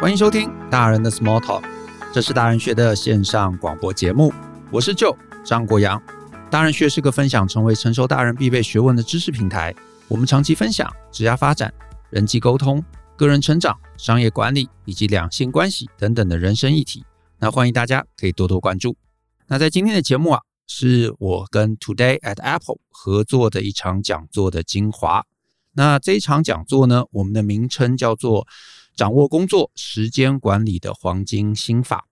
欢迎收听大人的 Small Talk，这是大人学的线上广播节目。我是舅张国阳。大人学是个分享成为成熟大人必备学问的知识平台。我们长期分享职业发展、人际沟通、个人成长、商业管理以及两性关系等等的人生议题。那欢迎大家可以多多关注。那在今天的节目啊，是我跟 Today at Apple 合作的一场讲座的精华。那这一场讲座呢，我们的名称叫做“掌握工作时间管理的黄金心法”。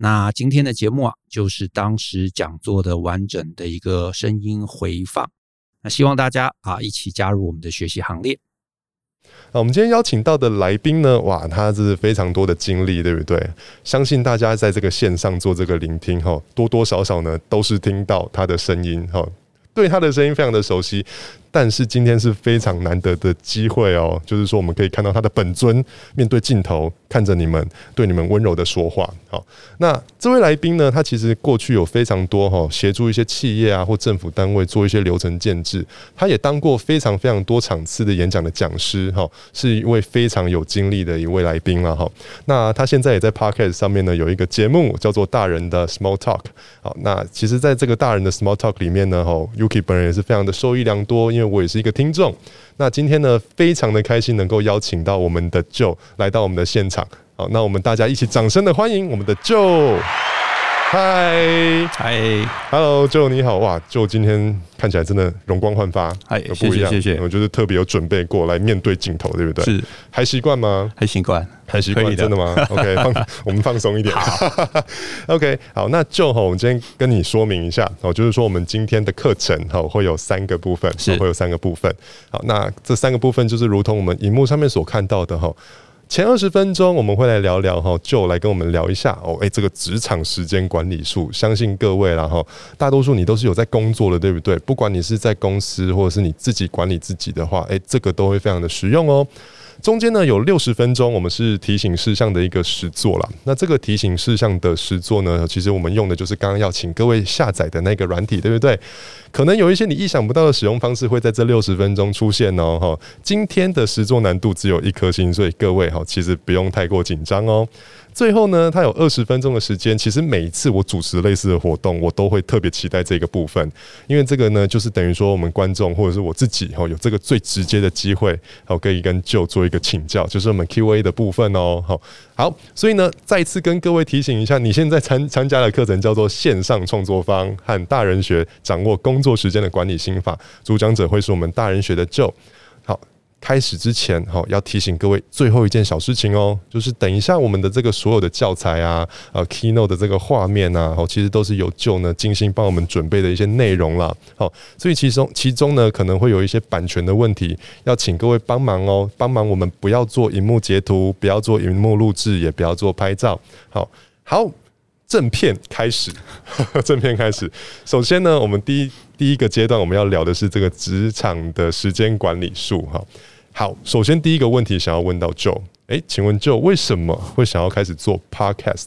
那今天的节目啊，就是当时讲座的完整的一个声音回放。那希望大家啊，一起加入我们的学习行列。那我们今天邀请到的来宾呢，哇，他是非常多的经历，对不对？相信大家在这个线上做这个聆听哈，多多少少呢，都是听到他的声音哈，对他的声音非常的熟悉。但是今天是非常难得的机会哦，就是说我们可以看到他的本尊面对镜头，看着你们，对你们温柔的说话。好，那这位来宾呢，他其实过去有非常多哈协助一些企业啊或政府单位做一些流程建制，他也当过非常非常多场次的演讲的讲师哈，是一位非常有经历的一位来宾了哈。那他现在也在 Podcast 上面呢有一个节目叫做《大人的 Small Talk》。好，那其实在这个大人的 Small Talk 里面呢，哈，Yuki 本人也是非常的受益良多。为我也是一个听众，那今天呢，非常的开心能够邀请到我们的 Joe 来到我们的现场，好，那我们大家一起掌声的欢迎我们的 Joe。嗨嗨，Hello Joe，你好哇！Joe 今天看起来真的容光焕发，嗨，谢谢谢谢，我就是特别有准备过来面对镜头，对不对？是，还习惯吗？还习惯，还习惯，真的吗？OK，放我们放松一点。OK，好，那 Joe 哈，我们今天跟你说明一下哦，就是说我们今天的课程哈会有三个部分，是会有三个部分。好，那这三个部分就是如同我们荧幕上面所看到的哈。前二十分钟我们会来聊聊哈就来跟我们聊一下哦，诶，这个职场时间管理术，相信各位然后大多数你都是有在工作的，对不对？不管你是在公司或者是你自己管理自己的话，诶，这个都会非常的实用哦。中间呢有六十分钟，我们是提醒事项的一个实作啦。那这个提醒事项的实作呢，其实我们用的就是刚刚要请各位下载的那个软体，对不对？可能有一些你意想不到的使用方式会在这六十分钟出现哦。哈，今天的实作难度只有一颗星，所以各位哈，其实不用太过紧张哦。最后呢，他有二十分钟的时间。其实每一次我主持类似的活动，我都会特别期待这个部分，因为这个呢，就是等于说我们观众或者是我自己哈，有这个最直接的机会，好可以跟舅做一个请教，就是我们 Q&A 的部分哦。好，好，所以呢，再次跟各位提醒一下，你现在参参加的课程叫做线上创作方和大人学，掌握工作时间的管理心法，主讲者会是我们大人学的舅。开始之前，哈，要提醒各位最后一件小事情哦，就是等一下我们的这个所有的教材啊，呃，Keynote 的这个画面啊，哦，其实都是有旧呢精心帮我们准备的一些内容啦。好，所以其中其中呢可能会有一些版权的问题，要请各位帮忙哦，帮忙我们不要做荧幕截图，不要做荧幕录制，也不要做拍照。好，好，正片开始，正片开始。首先呢，我们第一第一个阶段我们要聊的是这个职场的时间管理术，哈。好，首先第一个问题想要问到 Joe，哎、请问 Joe 为什么会想要开始做 Podcast？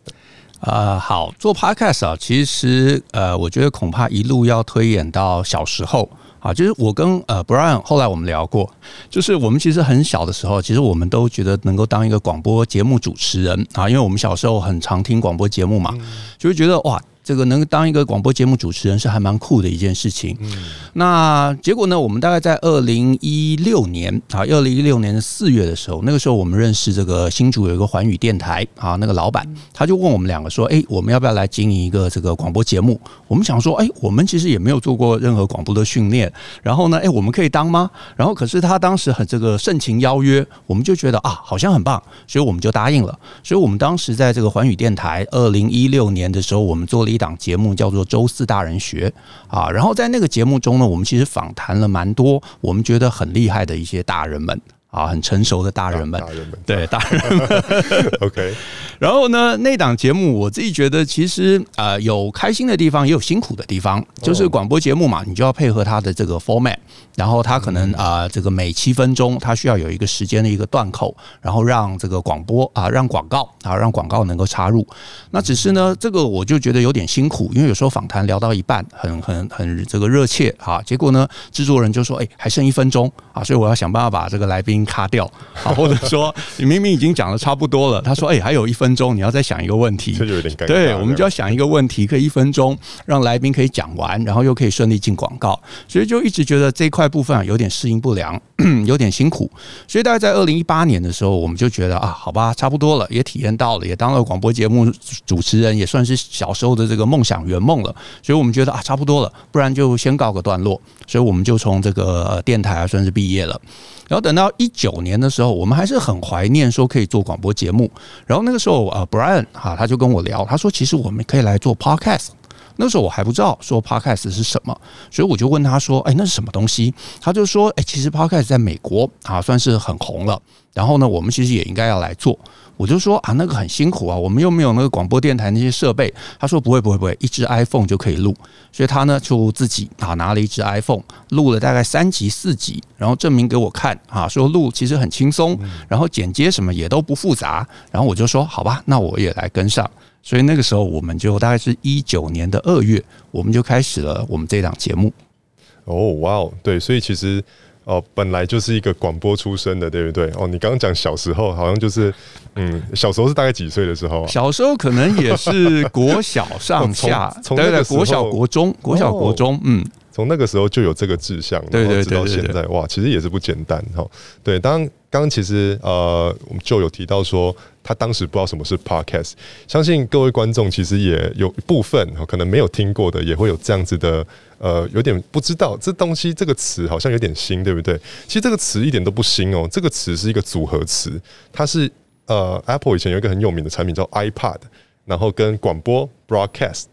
啊、呃，好，做 Podcast 啊，其实呃，我觉得恐怕一路要推演到小时候啊，就是我跟呃 Brian 后来我们聊过，就是我们其实很小的时候，其实我们都觉得能够当一个广播节目主持人啊，因为我们小时候很常听广播节目嘛，就会觉得哇。这个能当一个广播节目主持人是还蛮酷的一件事情。嗯，那结果呢？我们大概在二零一六年啊，二零一六年的四月的时候，那个时候我们认识这个新竹有一个环宇电台啊，那个老板他就问我们两个说：“哎，我们要不要来经营一个这个广播节目？”我们想说：“哎，我们其实也没有做过任何广播的训练，然后呢，哎，我们可以当吗？”然后可是他当时很这个盛情邀约，我们就觉得啊，好像很棒，所以我们就答应了。所以我们当时在这个环宇电台二零一六年的时候，我们做了。一档节目叫做《周四大人学》啊，然后在那个节目中呢，我们其实访谈了蛮多我们觉得很厉害的一些大人们。啊，很成熟的大人们，大人们对大人们，OK。然后呢，那档节目我自己觉得，其实呃有开心的地方，也有辛苦的地方。就是广播节目嘛，你就要配合它的这个 format，然后它可能啊、呃，这个每七分钟它需要有一个时间的一个断口，然后让这个广播啊，让广告啊，让广告能够插入。那只是呢，这个我就觉得有点辛苦，因为有时候访谈聊到一半，很很很这个热切啊，结果呢，制作人就说，哎，还剩一分钟啊，所以我要想办法把这个来宾。音卡掉，好，或者说你明明已经讲的差不多了，他说：“哎，还有一分钟，你要再想一个问题。”这就有点尴尬。对，我们就要想一个问题，可以一分钟让来宾可以讲完，然后又可以顺利进广告，所以就一直觉得这一块部分啊有点适应不良，有点辛苦。所以大概在二零一八年的时候，我们就觉得啊，好吧，差不多了，也体验到了，也当了广播节目主持人，也算是小时候的这个梦想圆梦了。所以我们觉得啊，差不多了，不然就先告个段落。所以我们就从这个电台啊算是毕业了。然后等到一九年的时候，我们还是很怀念说可以做广播节目。然后那个时候啊，Brian 哈他就跟我聊，他说其实我们可以来做 Podcast。那时候我还不知道说 Podcast 是什么，所以我就问他说：“哎，那是什么东西？”他就说：“哎，其实 Podcast 在美国啊算是很红了。然后呢，我们其实也应该要来做。”我就说：“啊，那个很辛苦啊，我们又没有那个广播电台那些设备。”他说：“不会，不会，不会，一支 iPhone 就可以录。”所以他呢就自己啊拿了一支 iPhone 录了大概三集四集，然后证明给我看啊，说录其实很轻松，然后剪接什么也都不复杂。然后我就说：“好吧，那我也来跟上。”所以那个时候，我们就大概是一九年的二月，我们就开始了我们这档节目。哦，哇哦，对，所以其实哦，本来就是一个广播出身的，对不对？哦，你刚刚讲小时候，好像就是 嗯，小时候是大概几岁的时候啊？小时候可能也是国小上下，从对对，国小国中，国小国中，嗯。从那个时候就有这个志向，然后直到现在，哇，其实也是不简单哈。对，当刚刚其实呃，我们就有提到说，他当时不知道什么是 podcast，相信各位观众其实也有一部分可能没有听过的，也会有这样子的呃，有点不知道这东西这个词好像有点新，对不对？其实这个词一点都不新哦，这个词是一个组合词，它是呃，Apple 以前有一个很有名的产品叫 iPad，然后跟广播 broadcast。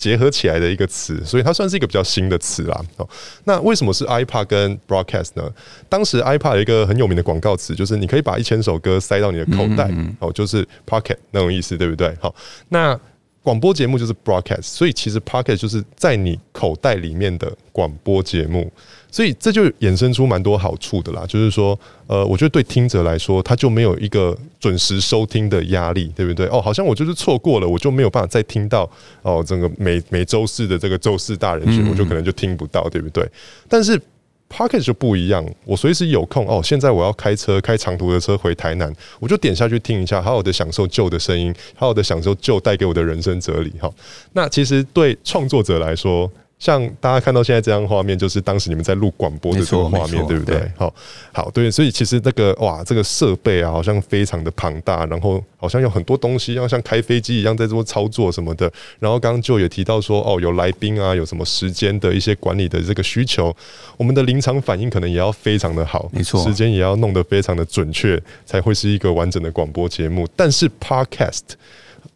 结合起来的一个词，所以它算是一个比较新的词啦。哦，那为什么是 iPad 跟 Broadcast 呢？当时 iPad 有一个很有名的广告词，就是你可以把一千首歌塞到你的口袋，哦，就是 Pocket 那种意思，对不对？好，那广播节目就是 Broadcast，所以其实 Pocket 就是在你口袋里面的广播节目。所以这就衍生出蛮多好处的啦，就是说，呃，我觉得对听者来说，他就没有一个准时收听的压力，对不对？哦，好像我就是错过了，我就没有办法再听到哦，整个每每周四的这个周四大人群，我就可能就听不到，对不对？但是 Podcast 就不一样，我随时有空哦，现在我要开车开长途的车回台南，我就点下去听一下，好好的享受 Joe 的声音，好好的享受 Joe 带给我的人生哲理。哈，那其实对创作者来说。像大家看到现在这张画面，就是当时你们在录广播的这个画面，对不对？好，好，对，所以其实那个哇，这个设备啊，好像非常的庞大，然后好像有很多东西要像开飞机一样在做操作什么的。然后刚刚就也提到说，哦，有来宾啊，有什么时间的一些管理的这个需求，我们的临场反应可能也要非常的好，没错，时间也要弄得非常的准确，才会是一个完整的广播节目。但是 Podcast。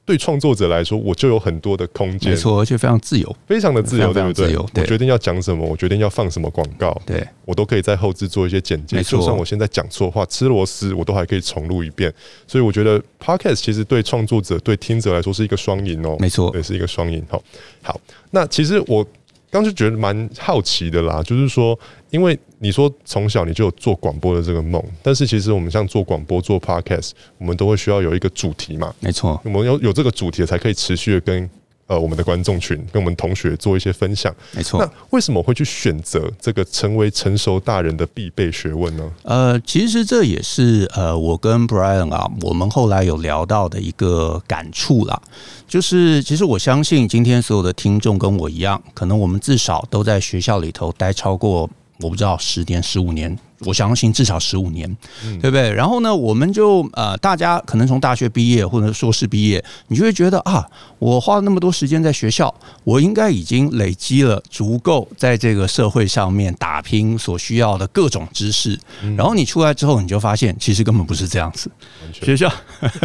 对创作者来说，我就有很多的空间，没错，而且非常自由，非常的自由，对不对？我决定要讲什么，我决定要放什么广告，对，我都可以在后置做一些剪辑。就算我现在讲错话、吃螺丝，我都还可以重录一遍。所以我觉得 Podcast 其实对创作者、对听者来说是一个双赢哦，没错，也是一个双赢。好，好，那其实我。刚就觉得蛮好奇的啦，就是说，因为你说从小你就有做广播的这个梦，但是其实我们像做广播、做 podcast，我们都会需要有一个主题嘛，没错，我们有有这个主题才可以持续的跟呃我们的观众群、跟我们同学做一些分享，没错。那为什么会去选择这个成为成熟大人的必备学问呢？呃，其实这也是呃我跟 Brian 啊，我们后来有聊到的一个感触啦。就是，其实我相信今天所有的听众跟我一样，可能我们至少都在学校里头待超过，我不知道十年、十五年。我相信至少十五年，对不对？然后呢，我们就呃，大家可能从大学毕业或者硕士毕业，你就会觉得啊，我花了那么多时间在学校，我应该已经累积了足够在这个社会上面打拼所需要的各种知识。然后你出来之后，你就发现其实根本不是这样子。学校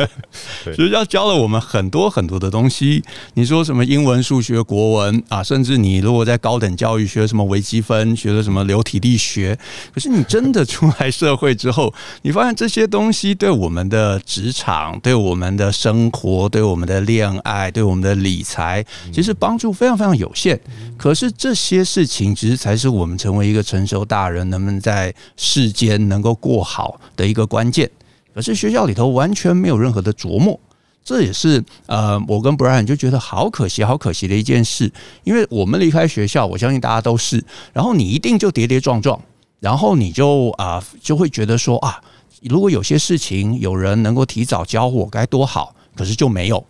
学校教了我们很多很多的东西。你说什么英文、数学、国文啊，甚至你如果在高等教育学什么微积分，学了什么流体力学，可是你真。真的出来社会之后，你发现这些东西对我们的职场、对我们的生活、对我们的恋爱、对我们的理财，其实帮助非常非常有限。可是这些事情，其实才是我们成为一个成熟大人，能不能在世间能够过好的一个关键。可是学校里头完全没有任何的琢磨，这也是呃，我跟 Brian 就觉得好可惜、好可惜的一件事。因为我们离开学校，我相信大家都是，然后你一定就跌跌撞撞。然后你就啊、就会觉得说啊，如果有些事情有人能够提早教我该多好，可是就没有。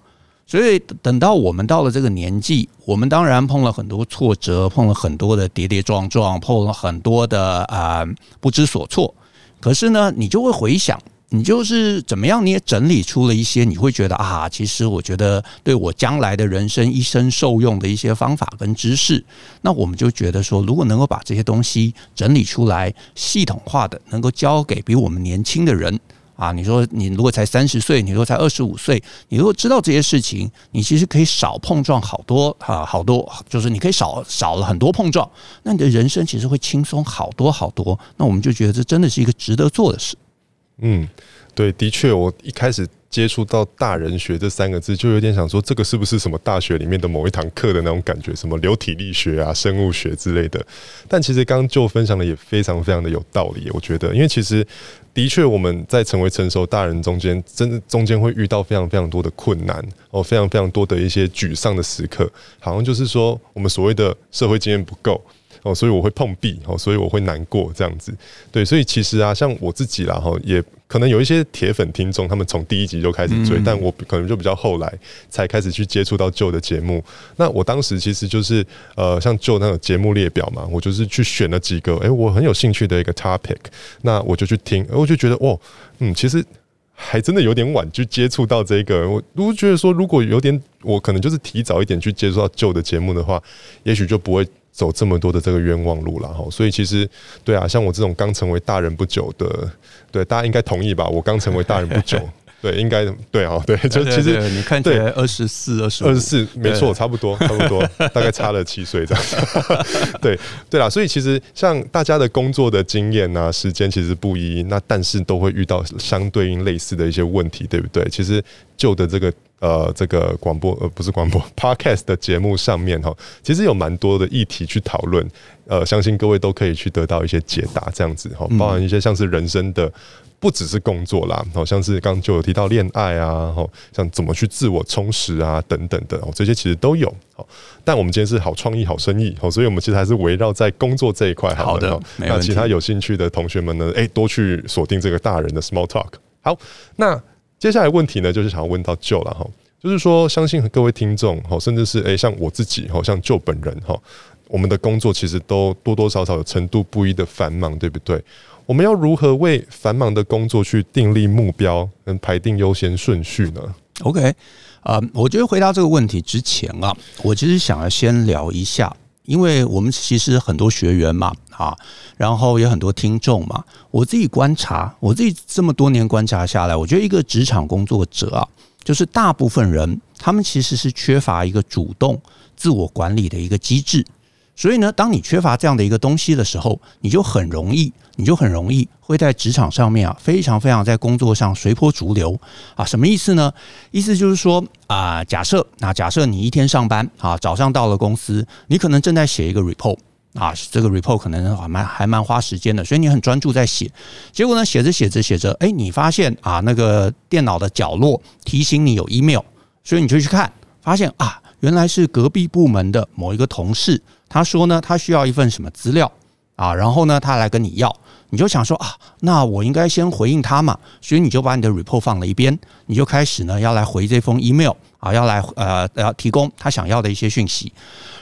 所以等到我们到了这个年纪，我们当然碰了很多挫折，碰了很多的跌跌撞撞，碰了很多的啊、不知所措。可是呢，你就会回想。你就是怎么样？你也整理出了一些，你会觉得啊，其实我觉得对我将来的人生一生受用的一些方法跟知识。那我们就觉得说，如果能够把这些东西整理出来，系统化的，能够交给比我们年轻的人啊，你说你如果才三十岁，你如果才二十五岁，你如果知道这些事情，你其实可以少碰撞好多啊，好多就是你可以少少了很多碰撞，那你的人生其实会轻松好多好多。那我们就觉得这真的是一个值得做的事。嗯，对，的确，我一开始接触到大人学这三个字，就有点想说，这个是不是什么大学里面的某一堂课的那种感觉，什么流体力学啊、生物学之类的。但其实刚就分享的也非常非常的有道理，我觉得，因为其实的确我们在成为成熟大人中间，真的中间会遇到非常非常多的困难哦，非常非常多的一些沮丧的时刻，好像就是说我们所谓的社会经验不够。哦，所以我会碰壁，哦，所以我会难过这样子，对，所以其实啊，像我自己啦，哈，也可能有一些铁粉听众，他们从第一集就开始追，嗯、但我可能就比较后来才开始去接触到 Joe 的节目。那我当时其实就是呃，像 Joe 那种节目列表嘛，我就是去选了几个，诶、欸，我很有兴趣的一个 topic，那我就去听，我就觉得，哦，嗯，其实还真的有点晚去接触到这个。我如果觉得说，如果有点，我可能就是提早一点去接触到 Joe 的节目的话，也许就不会。走这么多的这个冤枉路了哈，所以其实对啊，像我这种刚成为大人不久的，对大家应该同意吧？我刚成为大人不久，对，应该对哦，对，就其实你看起来二十四、二十二十四，没错，差不多，差不多，大概差了七岁这样。对对啦，所以其实像大家的工作的经验啊，时间其实不一，那但是都会遇到相对应类似的一些问题，对不对？其实旧的这个。呃，这个广播呃不是广播，Podcast 的节目上面哈，其实有蛮多的议题去讨论，呃，相信各位都可以去得到一些解答，这样子哈，包含一些像是人生的，不只是工作啦，好像是刚刚就有提到恋爱啊，像怎么去自我充实啊等等的哦，这些其实都有。但我们今天是好创意、好生意，所以我们其实还是围绕在工作这一块。好的，那其他有兴趣的同学们呢，哎，多去锁定这个大人的 Small Talk。好，那。接下来问题呢，就是想要问到 Joe 了哈，就是说，相信各位听众哈，甚至是诶，像我自己哈，像 Joe 本人哈，我们的工作其实都多多少少有程度不一的繁忙，对不对？我们要如何为繁忙的工作去订立目标，跟排定优先顺序呢？OK，啊，我觉得回答这个问题之前啊，我其实想要先聊一下。因为我们其实很多学员嘛，啊，然后也很多听众嘛。我自己观察，我自己这么多年观察下来，我觉得一个职场工作者啊，就是大部分人他们其实是缺乏一个主动自我管理的一个机制。所以呢，当你缺乏这样的一个东西的时候，你就很容易，你就很容易会在职场上面啊，非常非常在工作上随波逐流啊。什么意思呢？意思就是说啊，假设啊，假设你一天上班啊，早上到了公司，你可能正在写一个 report 啊，这个 report 可能还蛮还蛮花时间的，所以你很专注在写。结果呢，写着写着写着，哎，你发现啊，那个电脑的角落提醒你有 email，所以你就去看，发现啊，原来是隔壁部门的某一个同事。他说呢，他需要一份什么资料啊？然后呢，他来跟你要，你就想说啊，那我应该先回应他嘛。所以你就把你的 report 放了一边，你就开始呢要来回这封 email 啊，要来呃要提供他想要的一些讯息。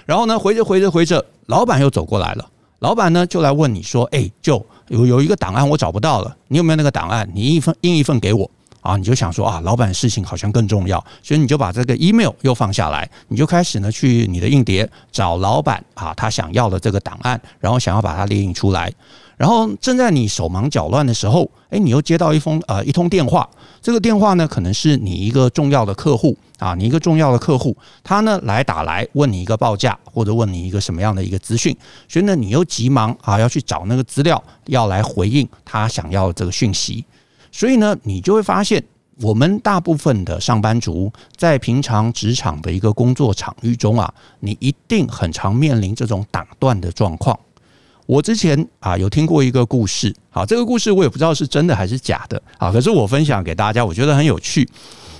然后呢，回着回着回着，老板又走过来了，老板呢就来问你说，哎，就有有一个档案我找不到了，你有没有那个档案？你一份印一份给我。啊，你就想说啊，老板事情好像更重要，所以你就把这个 email 又放下来，你就开始呢去你的硬碟找老板啊，他想要的这个档案，然后想要把它列印出来。然后正在你手忙脚乱的时候，诶，你又接到一封呃一通电话，这个电话呢可能是你一个重要的客户啊，你一个重要的客户，他呢来打来问你一个报价或者问你一个什么样的一个资讯，所以呢你又急忙啊要去找那个资料，要来回应他想要的这个讯息。所以呢，你就会发现，我们大部分的上班族在平常职场的一个工作场域中啊，你一定很常面临这种打断的状况。我之前啊有听过一个故事，好，这个故事我也不知道是真的还是假的啊，可是我分享给大家，我觉得很有趣。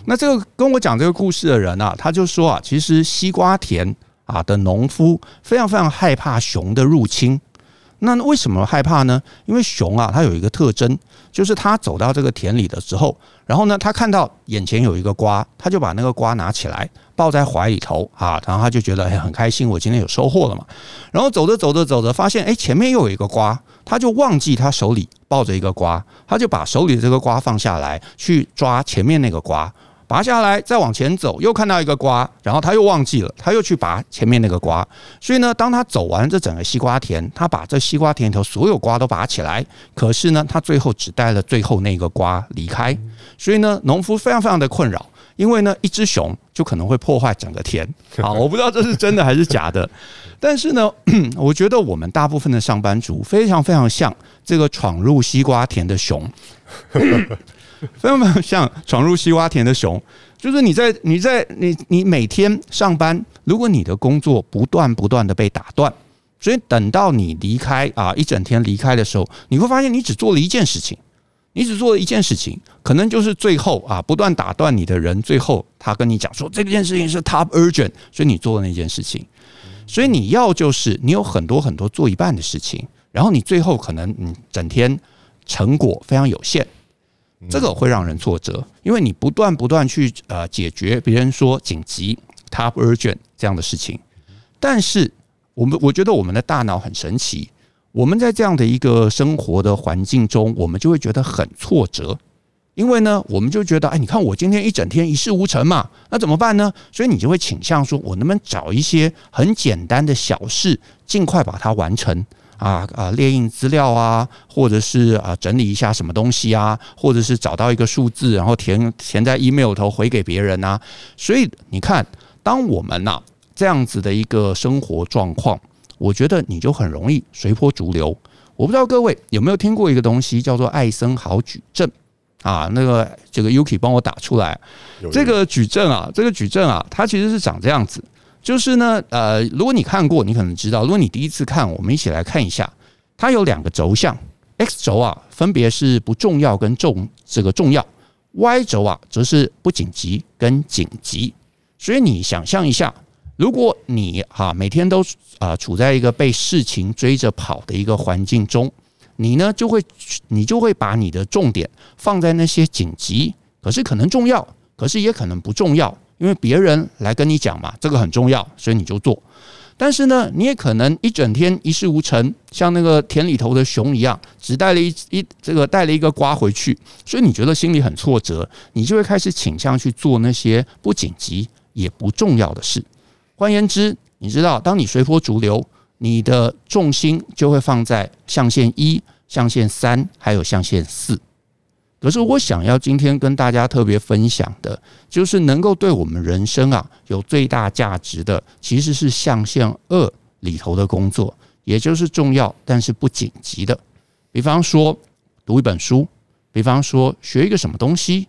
那这个跟我讲这个故事的人啊，他就说啊，其实西瓜田啊的农夫非常非常害怕熊的入侵。那为什么害怕呢？因为熊啊，它有一个特征，就是它走到这个田里的时候，然后呢，它看到眼前有一个瓜，它就把那个瓜拿起来抱在怀里头啊，然后它就觉得很开心，我今天有收获了嘛。然后走着走着走着，发现哎前面又有一个瓜，它就忘记它手里抱着一个瓜，它就把手里的这个瓜放下来，去抓前面那个瓜。拔下来，再往前走，又看到一个瓜，然后他又忘记了，他又去拔前面那个瓜。所以呢，当他走完这整个西瓜田，他把这西瓜田里头所有瓜都拔起来，可是呢，他最后只带了最后那个瓜离开。所以呢，农夫非常非常的困扰，因为呢，一只熊就可能会破坏整个田。好，我不知道这是真的还是假的，但是呢，我觉得我们大部分的上班族非常非常像这个闯入西瓜田的熊。非常非常像闯入西瓜田的熊，就是你在你在你你每天上班，如果你的工作不断不断的被打断，所以等到你离开啊一整天离开的时候，你会发现你只做了一件事情，你只做了一件事情，可能就是最后啊不断打断你的人，最后他跟你讲说这件事情是 top urgent，所以你做了那件事情，所以你要就是你有很多很多做一半的事情，然后你最后可能你整天成果非常有限。这个会让人挫折，因为你不断不断去呃解决别人说紧急 top urgent 这样的事情，但是我们我觉得我们的大脑很神奇，我们在这样的一个生活的环境中，我们就会觉得很挫折，因为呢，我们就觉得哎，你看我今天一整天一事无成嘛，那怎么办呢？所以你就会倾向说，我能不能找一些很简单的小事，尽快把它完成。啊啊，列印资料啊，或者是啊整理一下什么东西啊，或者是找到一个数字，然后填填在 email 头回给别人啊。所以你看，当我们呐、啊、这样子的一个生活状况，我觉得你就很容易随波逐流。我不知道各位有没有听过一个东西叫做艾森豪矩阵啊？那个这个 Yuki 帮我打出来，这个矩阵啊，这个矩阵啊，它其实是长这样子。就是呢，呃，如果你看过，你可能知道。如果你第一次看，我们一起来看一下。它有两个轴向，X 轴啊，分别是不重要跟重这个重要；Y 轴啊，则是不紧急跟紧急。所以你想象一下，如果你哈每天都啊处在一个被事情追着跑的一个环境中，你呢就会你就会把你的重点放在那些紧急，可是可能重要，可是也可能不重要。因为别人来跟你讲嘛，这个很重要，所以你就做。但是呢，你也可能一整天一事无成，像那个田里头的熊一样，只带了一一这个带了一个瓜回去，所以你觉得心里很挫折，你就会开始倾向去做那些不紧急也不重要的事。换言之，你知道，当你随波逐流，你的重心就会放在象限一、象限三，还有象限四。可是我想要今天跟大家特别分享的，就是能够对我们人生啊有最大价值的，其实是象限二里头的工作，也就是重要但是不紧急的。比方说读一本书，比方说学一个什么东西，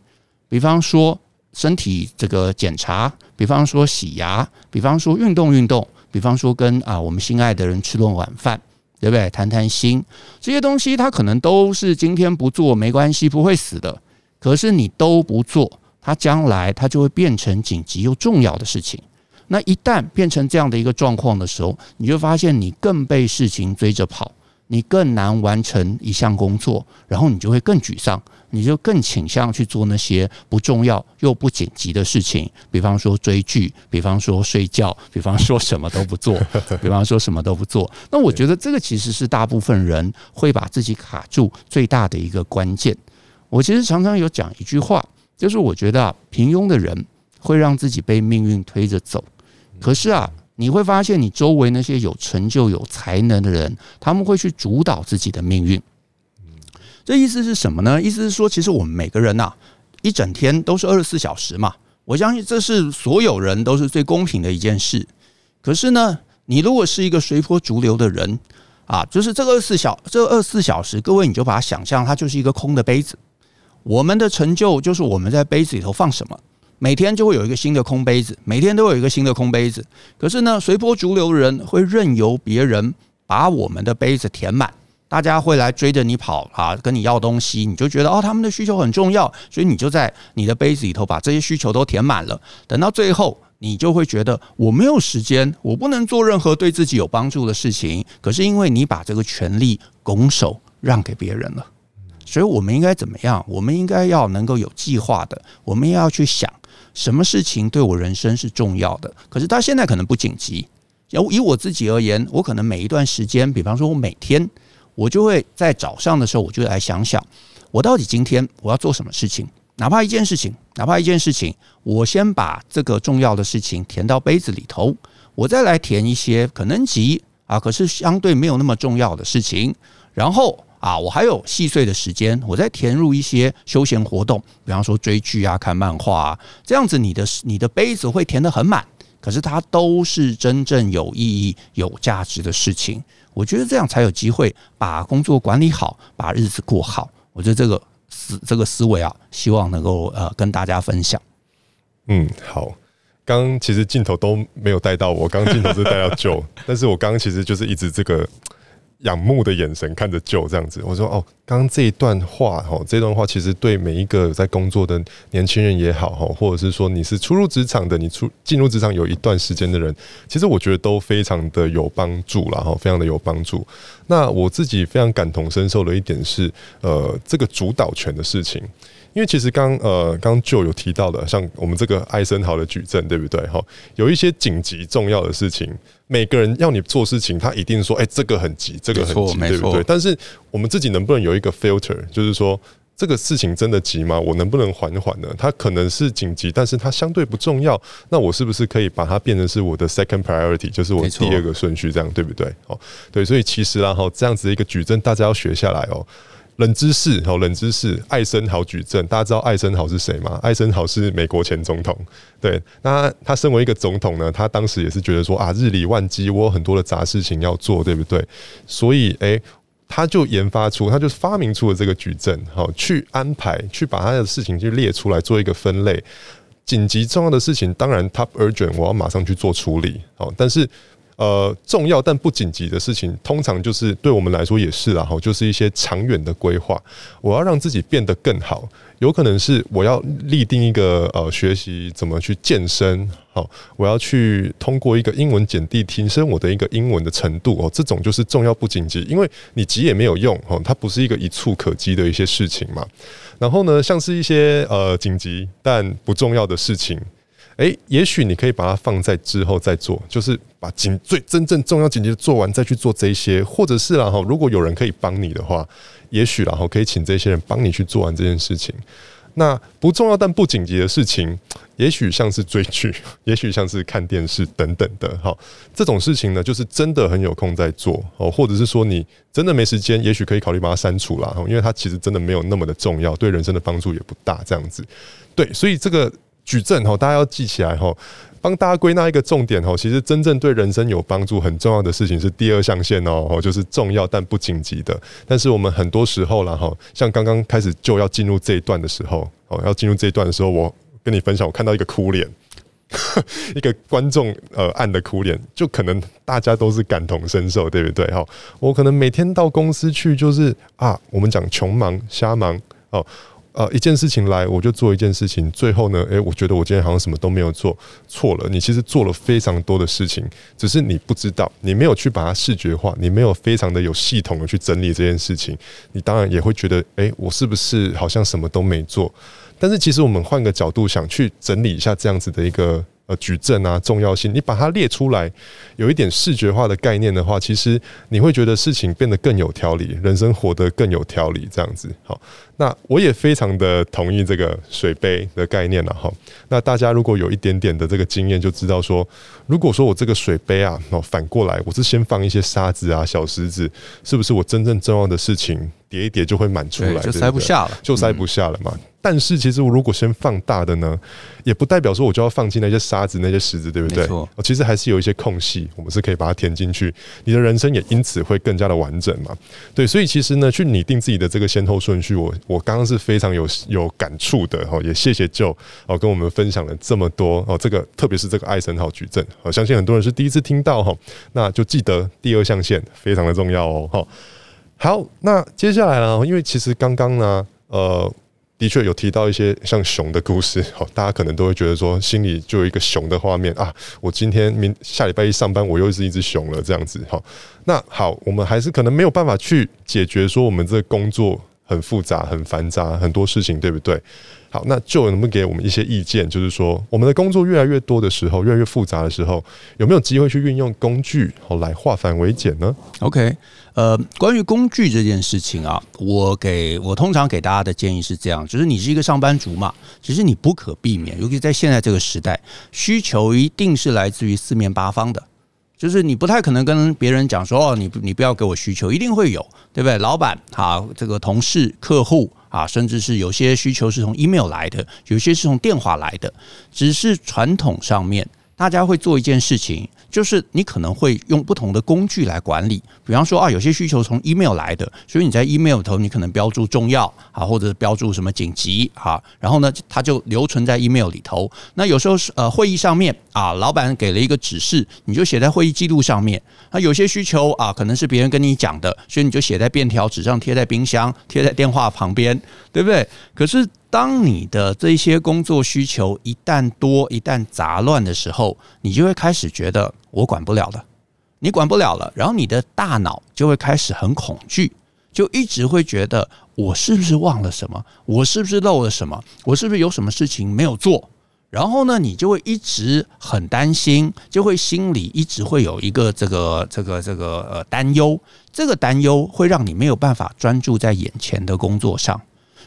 比方说身体这个检查，比方说洗牙，比方说运动运动，比方说跟啊我们心爱的人吃顿晚饭。对不对？谈谈心，这些东西，它可能都是今天不做没关系，不会死的。可是你都不做，它将来它就会变成紧急又重要的事情。那一旦变成这样的一个状况的时候，你就发现你更被事情追着跑，你更难完成一项工作，然后你就会更沮丧。你就更倾向去做那些不重要又不紧急的事情，比方说追剧，比方说睡觉，比方说什么都不做，比方说什么都不做。那我觉得这个其实是大部分人会把自己卡住最大的一个关键。我其实常常有讲一句话，就是我觉得啊，平庸的人会让自己被命运推着走，可是啊，你会发现你周围那些有成就、有才能的人，他们会去主导自己的命运。这意思是什么呢？意思是说，其实我们每个人呐，一整天都是二十四小时嘛。我相信这是所有人都是最公平的一件事。可是呢，你如果是一个随波逐流的人啊，就是这个二十四小这二十四小时，各位你就把它想象，它就是一个空的杯子。我们的成就就是我们在杯子里头放什么，每天就会有一个新的空杯子，每天都有一个新的空杯子。可是呢，随波逐流的人会任由别人把我们的杯子填满。大家会来追着你跑啊，跟你要东西，你就觉得哦，他们的需求很重要，所以你就在你的杯子里头把这些需求都填满了。等到最后，你就会觉得我没有时间，我不能做任何对自己有帮助的事情。可是因为你把这个权利拱手让给别人了，所以我们应该怎么样？我们应该要能够有计划的，我们要去想什么事情对我人生是重要的。可是他现在可能不紧急。要以我自己而言，我可能每一段时间，比方说我每天，我就会在早上的时候，我就来想想，我到底今天我要做什么事情。哪怕一件事情，哪怕一件事情，我先把这个重要的事情填到杯子里头，我再来填一些可能急啊，可是相对没有那么重要的事情。然后啊，我还有细碎的时间，我再填入一些休闲活动，比方说追剧啊、看漫画啊，这样子你的你的杯子会填得很满。可是它都是真正有意义、有价值的事情。我觉得这样才有机会把工作管理好，把日子过好。我觉得这个。思这个思维啊，希望能够呃跟大家分享。嗯，好。刚其实镜头都没有带到我，刚镜头是带到九但是我刚其实就是一直这个。仰慕的眼神看着舅这样子，我说哦，刚刚这一段话哈，这段话其实对每一个在工作的年轻人也好哈，或者是说你是初入职场的，你出进入职场有一段时间的人，其实我觉得都非常的有帮助了哈，非常的有帮助。那我自己非常感同身受的一点是，呃，这个主导权的事情。因为其实刚呃刚就有提到的，像我们这个艾森豪的矩阵，对不对？哈，有一些紧急重要的事情，每个人要你做事情，他一定说，哎，这个很急，这个很急，对不对？但是我们自己能不能有一个 filter，就是说这个事情真的急吗？我能不能缓缓呢？它可能是紧急，但是它相对不重要，那我是不是可以把它变成是我的 second priority，就是我第二个顺序，这样对不对？哦，对，所以其实然后这样子一个矩阵，大家要学下来哦。冷知识，好，冷知识，艾森豪矩阵，大家知道艾森豪是谁吗？艾森豪是美国前总统，对，那他，身为一个总统呢，他当时也是觉得说啊，日理万机，我有很多的杂事情要做，对不对？所以，诶、他就研发出，他就发明出了这个矩阵，好，去安排，去把他的事情去列出来，做一个分类，紧急重要的事情，当然 top urgent，我要马上去做处理，好，但是。呃，重要但不紧急的事情，通常就是对我们来说也是啦，哈，就是一些长远的规划。我要让自己变得更好，有可能是我要立定一个呃，学习怎么去健身，好，我要去通过一个英文简历提升我的一个英文的程度哦，这种就是重要不紧急，因为你急也没有用哦，它不是一个一蹴可及的一些事情嘛。然后呢，像是一些呃紧急但不重要的事情。诶，也许你可以把它放在之后再做，就是把紧最真正重要紧急的做完，再去做这些，或者是然后如果有人可以帮你的话，也许然后可以请这些人帮你去做完这件事情。那不重要但不紧急的事情，也许像是追剧，也许像是看电视等等的，哈，这种事情呢，就是真的很有空在做哦，或者是说你真的没时间，也许可以考虑把它删除了，因为它其实真的没有那么的重要，对人生的帮助也不大，这样子。对，所以这个。矩阵哈，大家要记起来哈，帮大家归纳一个重点哈。其实真正对人生有帮助、很重要的事情是第二象限哦，就是重要但不紧急的。但是我们很多时候啦哈，像刚刚开始就要进入这一段的时候，哦，要进入这一段的时候，我跟你分享，我看到一个哭脸，一个观众呃按的哭脸，就可能大家都是感同身受，对不对？哈，我可能每天到公司去，就是啊，我们讲穷忙瞎忙哦。呃，一件事情来，我就做一件事情。最后呢，诶，我觉得我今天好像什么都没有做错了。你其实做了非常多的事情，只是你不知道，你没有去把它视觉化，你没有非常的有系统的去整理这件事情。你当然也会觉得，诶，我是不是好像什么都没做？但是其实我们换个角度想，去整理一下这样子的一个。呃，矩阵啊，重要性，你把它列出来，有一点视觉化的概念的话，其实你会觉得事情变得更有条理，人生活得更有条理，这样子。好，那我也非常的同意这个水杯的概念了哈。那大家如果有一点点的这个经验，就知道说，如果说我这个水杯啊，哦，反过来，我是先放一些沙子啊、小石子，是不是我真正重要的事情叠一叠就会满出来，就塞不下了，就塞不下了嘛。嗯但是其实我如果先放大的呢，也不代表说我就要放进那些沙子、那些石子，对不对？哦，其实还是有一些空隙，我们是可以把它填进去。你的人生也因此会更加的完整嘛。对，所以其实呢，去拟定自己的这个先后顺序，我我刚刚是非常有有感触的哈。也谢谢 Joe 哦，跟我们分享了这么多哦。这个特别是这个艾森豪矩阵，我相信很多人是第一次听到哈。那就记得第二象限非常的重要哦。好，那接下来呢，因为其实刚刚呢，呃。的确有提到一些像熊的故事，好，大家可能都会觉得说，心里就有一个熊的画面啊。我今天明下礼拜一上班，我又是一只熊了，这样子。哈，那好，我们还是可能没有办法去解决说我们这个工作很复杂、很繁杂，很多事情，对不对？好，那就能不能给我们一些意见？就是说，我们的工作越来越多的时候，越来越复杂的时候，有没有机会去运用工具，好来化繁为简呢？OK，呃，关于工具这件事情啊，我给我通常给大家的建议是这样：就是你是一个上班族嘛，其实你不可避免，尤其在现在这个时代，需求一定是来自于四面八方的。就是你不太可能跟别人讲说，哦，你你不要给我需求，一定会有，对不对？老板啊，这个同事、客户。啊，甚至是有些需求是从 email 来的，有些是从电话来的，只是传统上面大家会做一件事情。就是你可能会用不同的工具来管理，比方说啊，有些需求从 email 来的，所以你在 email 头你可能标注重要啊，或者是标注什么紧急啊，然后呢，它就留存在 email 里头。那有时候是呃会议上面啊，老板给了一个指示，你就写在会议记录上面。那有些需求啊，可能是别人跟你讲的，所以你就写在便条纸上，贴在冰箱，贴在电话旁边，对不对？可是。当你的这些工作需求一旦多、一旦杂乱的时候，你就会开始觉得我管不了了，你管不了了，然后你的大脑就会开始很恐惧，就一直会觉得我是不是忘了什么，我是不是漏了什么，我是不是有什么事情没有做？然后呢，你就会一直很担心，就会心里一直会有一个这个这个这个呃担忧，这个担忧会让你没有办法专注在眼前的工作上。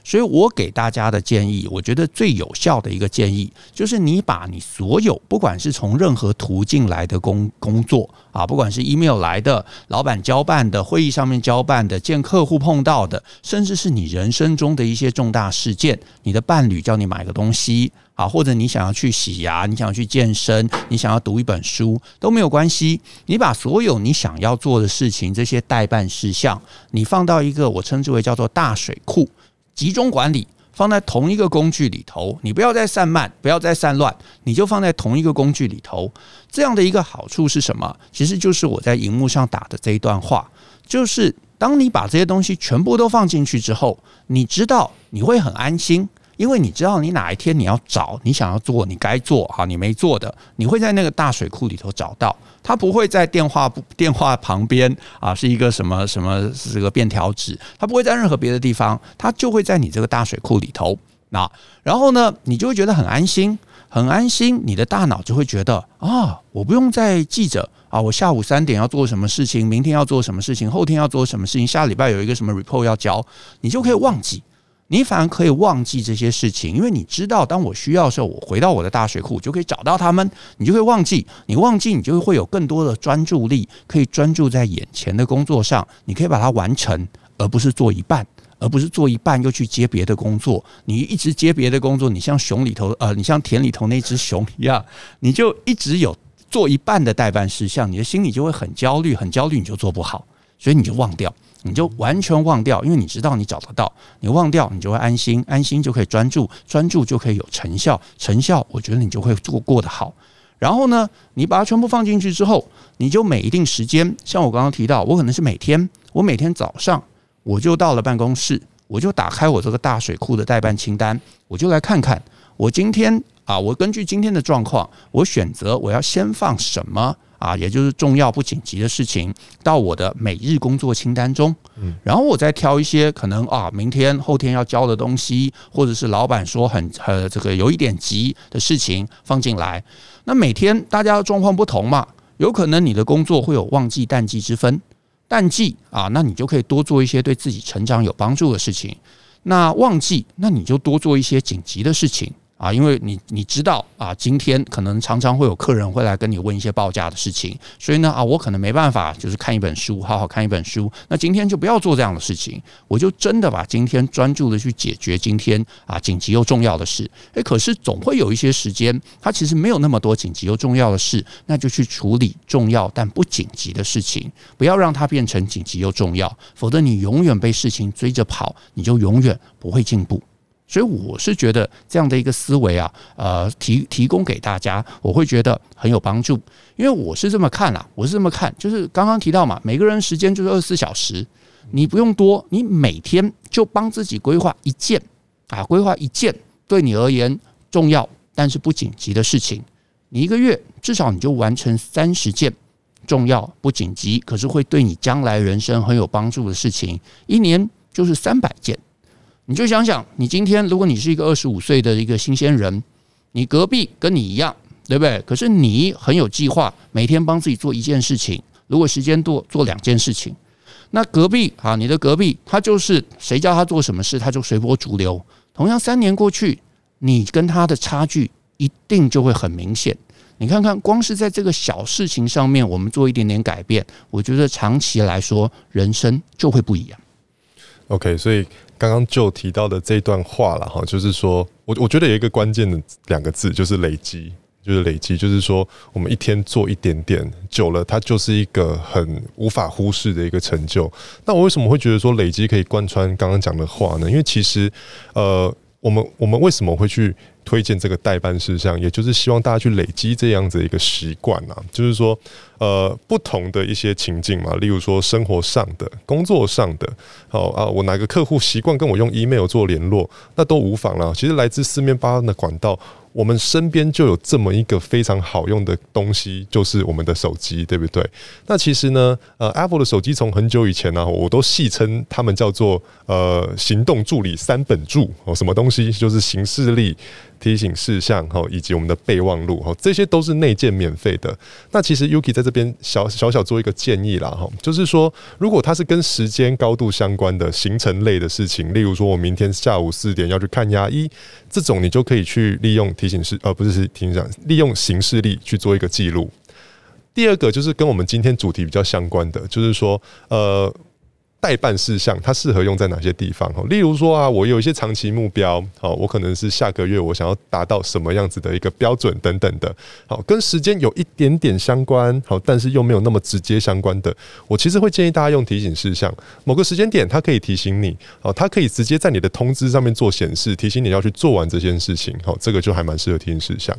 所以我给大家的建议，我觉得最有效的一个建议，就是你把你所有不管是从任何途径来的工工作啊，不管是 email 来的、老板交办的、会议上面交办的、见客户碰到的，甚至是你人生中的一些重大事件，你的伴侣叫你买个东西啊，或者你想要去洗牙，你想要去健身，你想要读一本书都没有关系。你把所有你想要做的事情，这些待办事项，你放到一个我称之为叫做大水库。集中管理放在同一个工具里头，你不要再散漫，不要再散乱，你就放在同一个工具里头。这样的一个好处是什么？其实就是我在荧幕上打的这一段话，就是当你把这些东西全部都放进去之后，你知道你会很安心。因为你知道，你哪一天你要找你想要做，你该做哈，你没做的，你会在那个大水库里头找到。它不会在电话电话旁边啊，是一个什么什么这个便条纸，它不会在任何别的地方，它就会在你这个大水库里头。那然后呢，你就会觉得很安心，很安心。你的大脑就会觉得啊，我不用再记着啊，我下午三点要做什么事情，明天要做什么事情，后天要做什么事情，下礼拜有一个什么 report 要交，你就可以忘记。你反而可以忘记这些事情，因为你知道，当我需要的时候，我回到我的大水库，就可以找到他们。你就会忘记，你忘记，你就会有更多的专注力，可以专注在眼前的工作上。你可以把它完成，而不是做一半，而不是做一半又去接别的工作。你一直接别的工作，你像熊里头，呃，你像田里头那只熊一样，你就一直有做一半的待办事项，你的心里就会很焦虑，很焦虑，你就做不好，所以你就忘掉。你就完全忘掉，因为你知道你找得到，你忘掉，你就会安心，安心就可以专注，专注就可以有成效，成效我觉得你就会做过得好。然后呢，你把它全部放进去之后，你就每一定时间，像我刚刚提到，我可能是每天，我每天早上我就到了办公室，我就打开我这个大水库的待办清单，我就来看看我今天啊，我根据今天的状况，我选择我要先放什么。啊，也就是重要不紧急的事情到我的每日工作清单中，嗯，然后我再挑一些可能啊，明天后天要交的东西，或者是老板说很呃这个有一点急的事情放进来。那每天大家的状况不同嘛，有可能你的工作会有旺季淡季之分，淡季啊，那你就可以多做一些对自己成长有帮助的事情；那旺季，那你就多做一些紧急的事情。啊，因为你你知道啊，今天可能常常会有客人会来跟你问一些报价的事情，所以呢啊，我可能没办法就是看一本书，好好看一本书。那今天就不要做这样的事情，我就真的把今天专注的去解决今天啊紧急又重要的事。诶，可是总会有一些时间，它其实没有那么多紧急又重要的事，那就去处理重要但不紧急的事情，不要让它变成紧急又重要，否则你永远被事情追着跑，你就永远不会进步。所以我是觉得这样的一个思维啊，呃，提提供给大家，我会觉得很有帮助。因为我是这么看啦，我是这么看，就是刚刚提到嘛，每个人时间就是二十四小时，你不用多，你每天就帮自己规划一件啊，规划一件对你而言重要但是不紧急的事情。你一个月至少你就完成三十件重要不紧急，可是会对你将来人生很有帮助的事情。一年就是三百件。你就想想，你今天如果你是一个二十五岁的一个新鲜人，你隔壁跟你一样，对不对？可是你很有计划，每天帮自己做一件事情。如果时间多，做两件事情。那隔壁啊，你的隔壁他就是谁叫他做什么事，他就随波逐流。同样三年过去，你跟他的差距一定就会很明显。你看看，光是在这个小事情上面，我们做一点点改变，我觉得长期来说，人生就会不一样。OK，所以刚刚就提到的这段话了哈，就是说我我觉得有一个关键的两个字，就是累积。就是累积，就是说，我们一天做一点点，久了，它就是一个很无法忽视的一个成就。那我为什么会觉得说累积可以贯穿刚刚讲的话呢？因为其实，呃，我们我们为什么会去推荐这个代办事项，也就是希望大家去累积这样子一个习惯啊，就是说，呃，不同的一些情境嘛，例如说生活上的、工作上的，好啊，我哪个客户习惯跟我用 email 做联络，那都无妨了。其实来自四面八方的管道。我们身边就有这么一个非常好用的东西，就是我们的手机，对不对？那其实呢，呃，Apple 的手机从很久以前呢、我都戏称他们叫做呃行动助理三本柱哦，什么东西就是行事历。提醒事项哈，以及我们的备忘录哈，这些都是内建免费的。那其实 Yuki 在这边小小小做一个建议啦哈，就是说，如果它是跟时间高度相关的行程类的事情，例如说我明天下午四点要去看牙医，这种你就可以去利用提醒事，呃，不是是提醒，利用行事历去做一个记录。第二个就是跟我们今天主题比较相关的，就是说，呃。代办事项，它适合用在哪些地方？哈，例如说啊，我有一些长期目标，好，我可能是下个月我想要达到什么样子的一个标准等等的，好，跟时间有一点点相关，好，但是又没有那么直接相关的，我其实会建议大家用提醒事项，某个时间点它可以提醒你，好，它可以直接在你的通知上面做显示，提醒你要去做完这件事情，好，这个就还蛮适合提醒事项。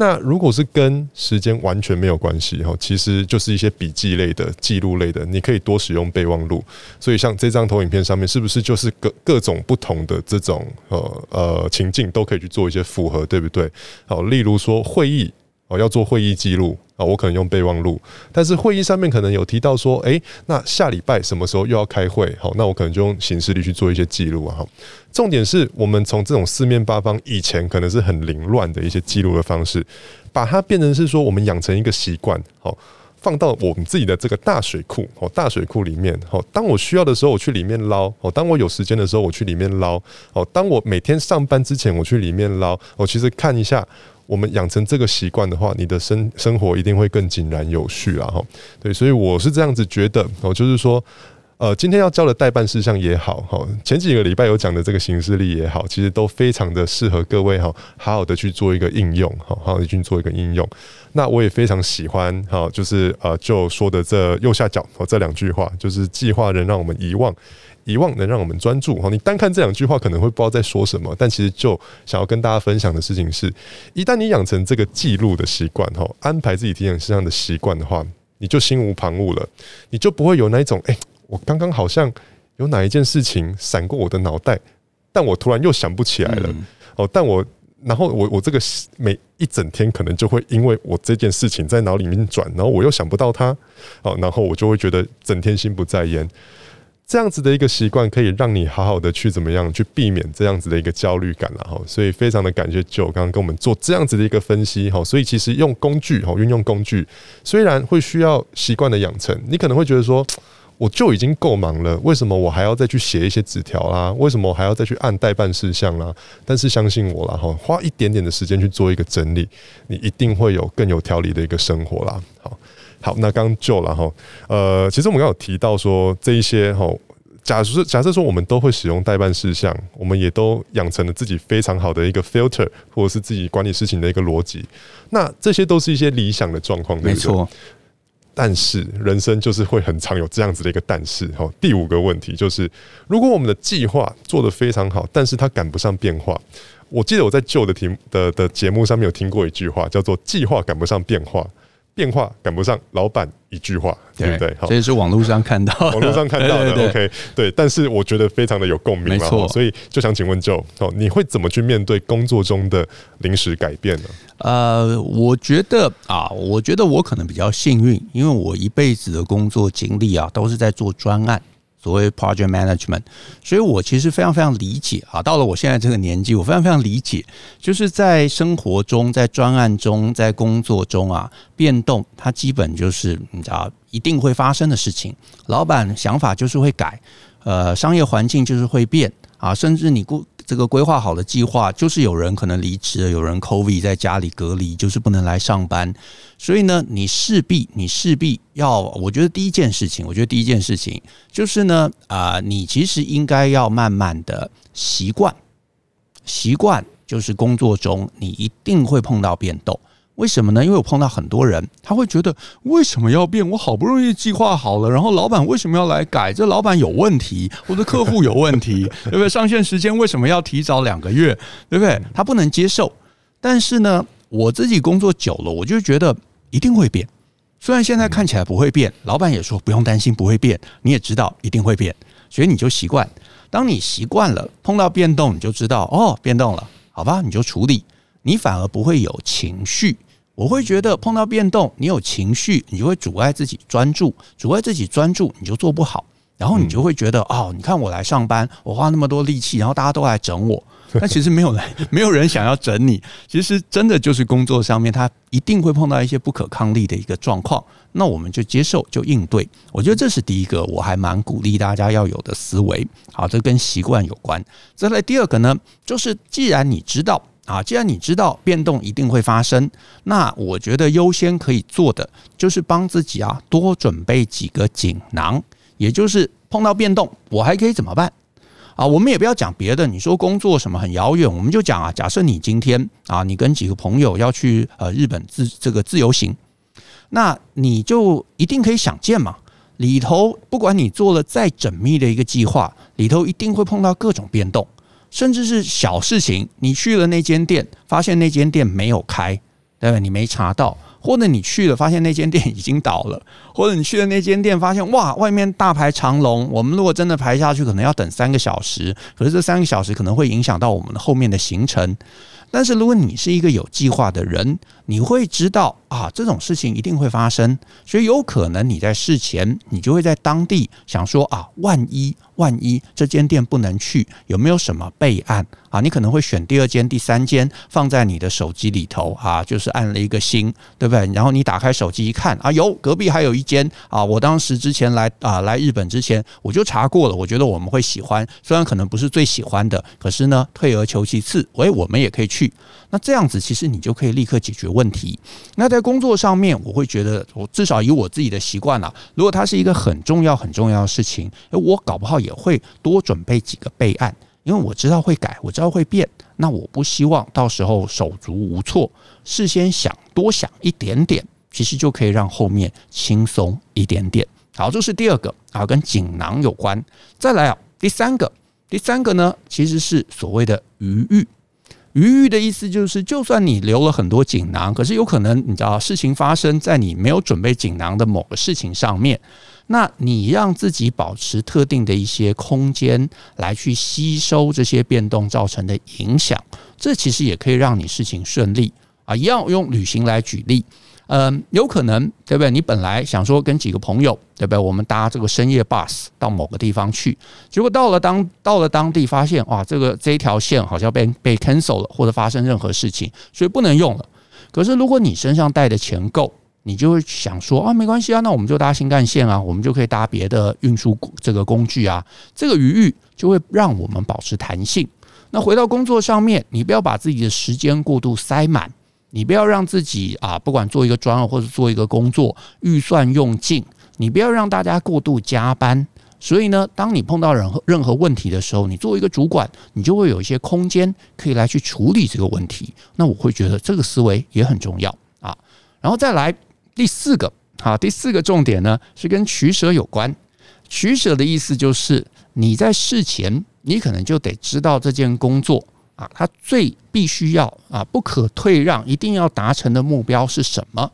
那如果是跟时间完全没有关系哈，其实就是一些笔记类的、记录类的，你可以多使用备忘录。所以像这张投影片上面，是不是就是各各种不同的这种呃呃情境都可以去做一些符合，对不对？好，例如说会议哦，要做会议记录。啊，我可能用备忘录，但是会议上面可能有提到说，诶，那下礼拜什么时候又要开会？好，那我可能就用行事历去做一些记录啊。哈，重点是我们从这种四面八方以前可能是很凌乱的一些记录的方式，把它变成是说我们养成一个习惯，好，放到我们自己的这个大水库，哦，大水库里面，好，当我需要的时候我去里面捞，哦，当我有时间的时候我去里面捞，哦，当我每天上班之前我去里面捞，我其实看一下。我们养成这个习惯的话，你的生生活一定会更井然有序啊！哈，对，所以我是这样子觉得哦，就是说，呃，今天要教的待办事项也好，哈，前几个礼拜有讲的这个行事历也好，其实都非常的适合各位哈，好好的去做一个应用，哈，好好的去做一个应用。那我也非常喜欢哈，就是呃，就说的这右下角哦，这两句话，就是计划能让我们遗忘。遗忘能让我们专注哈，你单看这两句话可能会不知道在说什么，但其实就想要跟大家分享的事情是，一旦你养成这个记录的习惯哈，安排自己提醒事项的习惯的话，你就心无旁骛了，你就不会有那一种诶、欸，我刚刚好像有哪一件事情闪过我的脑袋，但我突然又想不起来了哦，但我然后我我这个每一整天可能就会因为我这件事情在脑里面转，然后我又想不到它哦，然后我就会觉得整天心不在焉。这样子的一个习惯，可以让你好好的去怎么样去避免这样子的一个焦虑感了哈。所以非常的感谢九刚刚跟我们做这样子的一个分析哈。所以其实用工具哈，运用工具，虽然会需要习惯的养成，你可能会觉得说，我就已经够忙了，为什么我还要再去写一些纸条啦？为什么我还要再去按待办事项啦？但是相信我啦哈，花一点点的时间去做一个整理，你一定会有更有条理的一个生活啦。好。好，那刚就了哈，呃，其实我们刚有提到说这一些哈，假设假设说我们都会使用代办事项，我们也都养成了自己非常好的一个 filter，或者是自己管理事情的一个逻辑，那这些都是一些理想的状况，对不对？没错。但是人生就是会很常有这样子的一个但是哈。第五个问题就是，如果我们的计划做得非常好，但是它赶不上变化，我记得我在旧的题的的节目上面有听过一句话，叫做计划赶不上变化。变化赶不上老板一句话，对不对？这也是网络上看到，网络上看到的。OK，对，但是我觉得非常的有共鸣，没错。所以就想请问 Joe，哦，你会怎么去面对工作中的临时改变呢？呃，我觉得啊，我觉得我可能比较幸运，因为我一辈子的工作经历啊，都是在做专案。所谓 project management，所以我其实非常非常理解啊。到了我现在这个年纪，我非常非常理解，就是在生活中、在专案中、在工作中啊，变动它基本就是你知道一定会发生的事情。老板想法就是会改，呃，商业环境就是会变啊，甚至你过。这个规划好的计划，就是有人可能离职了，有人 COVID 在家里隔离，就是不能来上班。所以呢，你势必你势必要，我觉得第一件事情，我觉得第一件事情就是呢，啊、你其实应该要慢慢的习惯，习惯就是工作中你一定会碰到变动。为什么呢？因为我碰到很多人，他会觉得为什么要变？我好不容易计划好了，然后老板为什么要来改？这老板有问题，我的客户有问题，对不对？上线时间为什么要提早两个月？对不对？他不能接受。但是呢，我自己工作久了，我就觉得一定会变。虽然现在看起来不会变，老板也说不用担心不会变，你也知道一定会变，所以你就习惯。当你习惯了，碰到变动，你就知道哦，变动了，好吧，你就处理，你反而不会有情绪。我会觉得碰到变动，你有情绪，你就会阻碍自己专注，阻碍自己专注，你就做不好。然后你就会觉得，哦，你看我来上班，我花那么多力气，然后大家都来整我，但其实没有人，没有人想要整你。其实真的就是工作上面，他一定会碰到一些不可抗力的一个状况，那我们就接受，就应对。我觉得这是第一个，我还蛮鼓励大家要有的思维。好，这跟习惯有关。再来第二个呢，就是既然你知道。啊，既然你知道变动一定会发生，那我觉得优先可以做的就是帮自己啊多准备几个锦囊，也就是碰到变动，我还可以怎么办？啊，我们也不要讲别的，你说工作什么很遥远，我们就讲啊，假设你今天啊，你跟几个朋友要去呃日本自这个自由行，那你就一定可以想见嘛，里头不管你做了再缜密的一个计划，里头一定会碰到各种变动。甚至是小事情，你去了那间店，发现那间店没有开，对吧？你没查到，或者你去了，发现那间店已经倒了，或者你去了那间店，发现哇，外面大排长龙，我们如果真的排下去，可能要等三个小时，可是这三个小时可能会影响到我们后面的行程。但是如果你是一个有计划的人，你会知道啊，这种事情一定会发生，所以有可能你在事前，你就会在当地想说啊，万一万一这间店不能去，有没有什么备案啊？你可能会选第二间、第三间放在你的手机里头啊，就是按了一个星，对不对？然后你打开手机一看啊，有隔壁还有一间啊，我当时之前来啊来日本之前我就查过了，我觉得我们会喜欢，虽然可能不是最喜欢的，可是呢，退而求其次，喂，我们也可以去。那这样子，其实你就可以立刻解决问问题。那在工作上面，我会觉得，我至少以我自己的习惯啊，如果它是一个很重要、很重要的事情，我搞不好也会多准备几个备案，因为我知道会改，我知道会变。那我不希望到时候手足无措，事先想多想一点点，其实就可以让后面轻松一点点。好，这是第二个啊，跟锦囊有关。再来啊，第三个，第三个呢，其实是所谓的余裕。余裕的意思就是，就算你留了很多锦囊，可是有可能你知道事情发生在你没有准备锦囊的某个事情上面，那你让自己保持特定的一些空间来去吸收这些变动造成的影响，这其实也可以让你事情顺利啊。要用旅行来举例。嗯，有可能，对不对？你本来想说跟几个朋友，对不对？我们搭这个深夜 bus 到某个地方去，结果到了当到了当地，发现哇，这个这一条线好像被被 cancel 了，或者发生任何事情，所以不能用了。可是如果你身上带的钱够，你就会想说啊，没关系啊，那我们就搭新干线啊，我们就可以搭别的运输这个工具啊，这个余裕就会让我们保持弹性。那回到工作上面，你不要把自己的时间过度塞满。你不要让自己啊，不管做一个专案或者做一个工作，预算用尽。你不要让大家过度加班。所以呢，当你碰到任何任何问题的时候，你作为一个主管，你就会有一些空间可以来去处理这个问题。那我会觉得这个思维也很重要啊。然后再来第四个，啊，第四个重点呢是跟取舍有关。取舍的意思就是你在事前，你可能就得知道这件工作。啊，他最必须要啊，不可退让，一定要达成的目标是什么？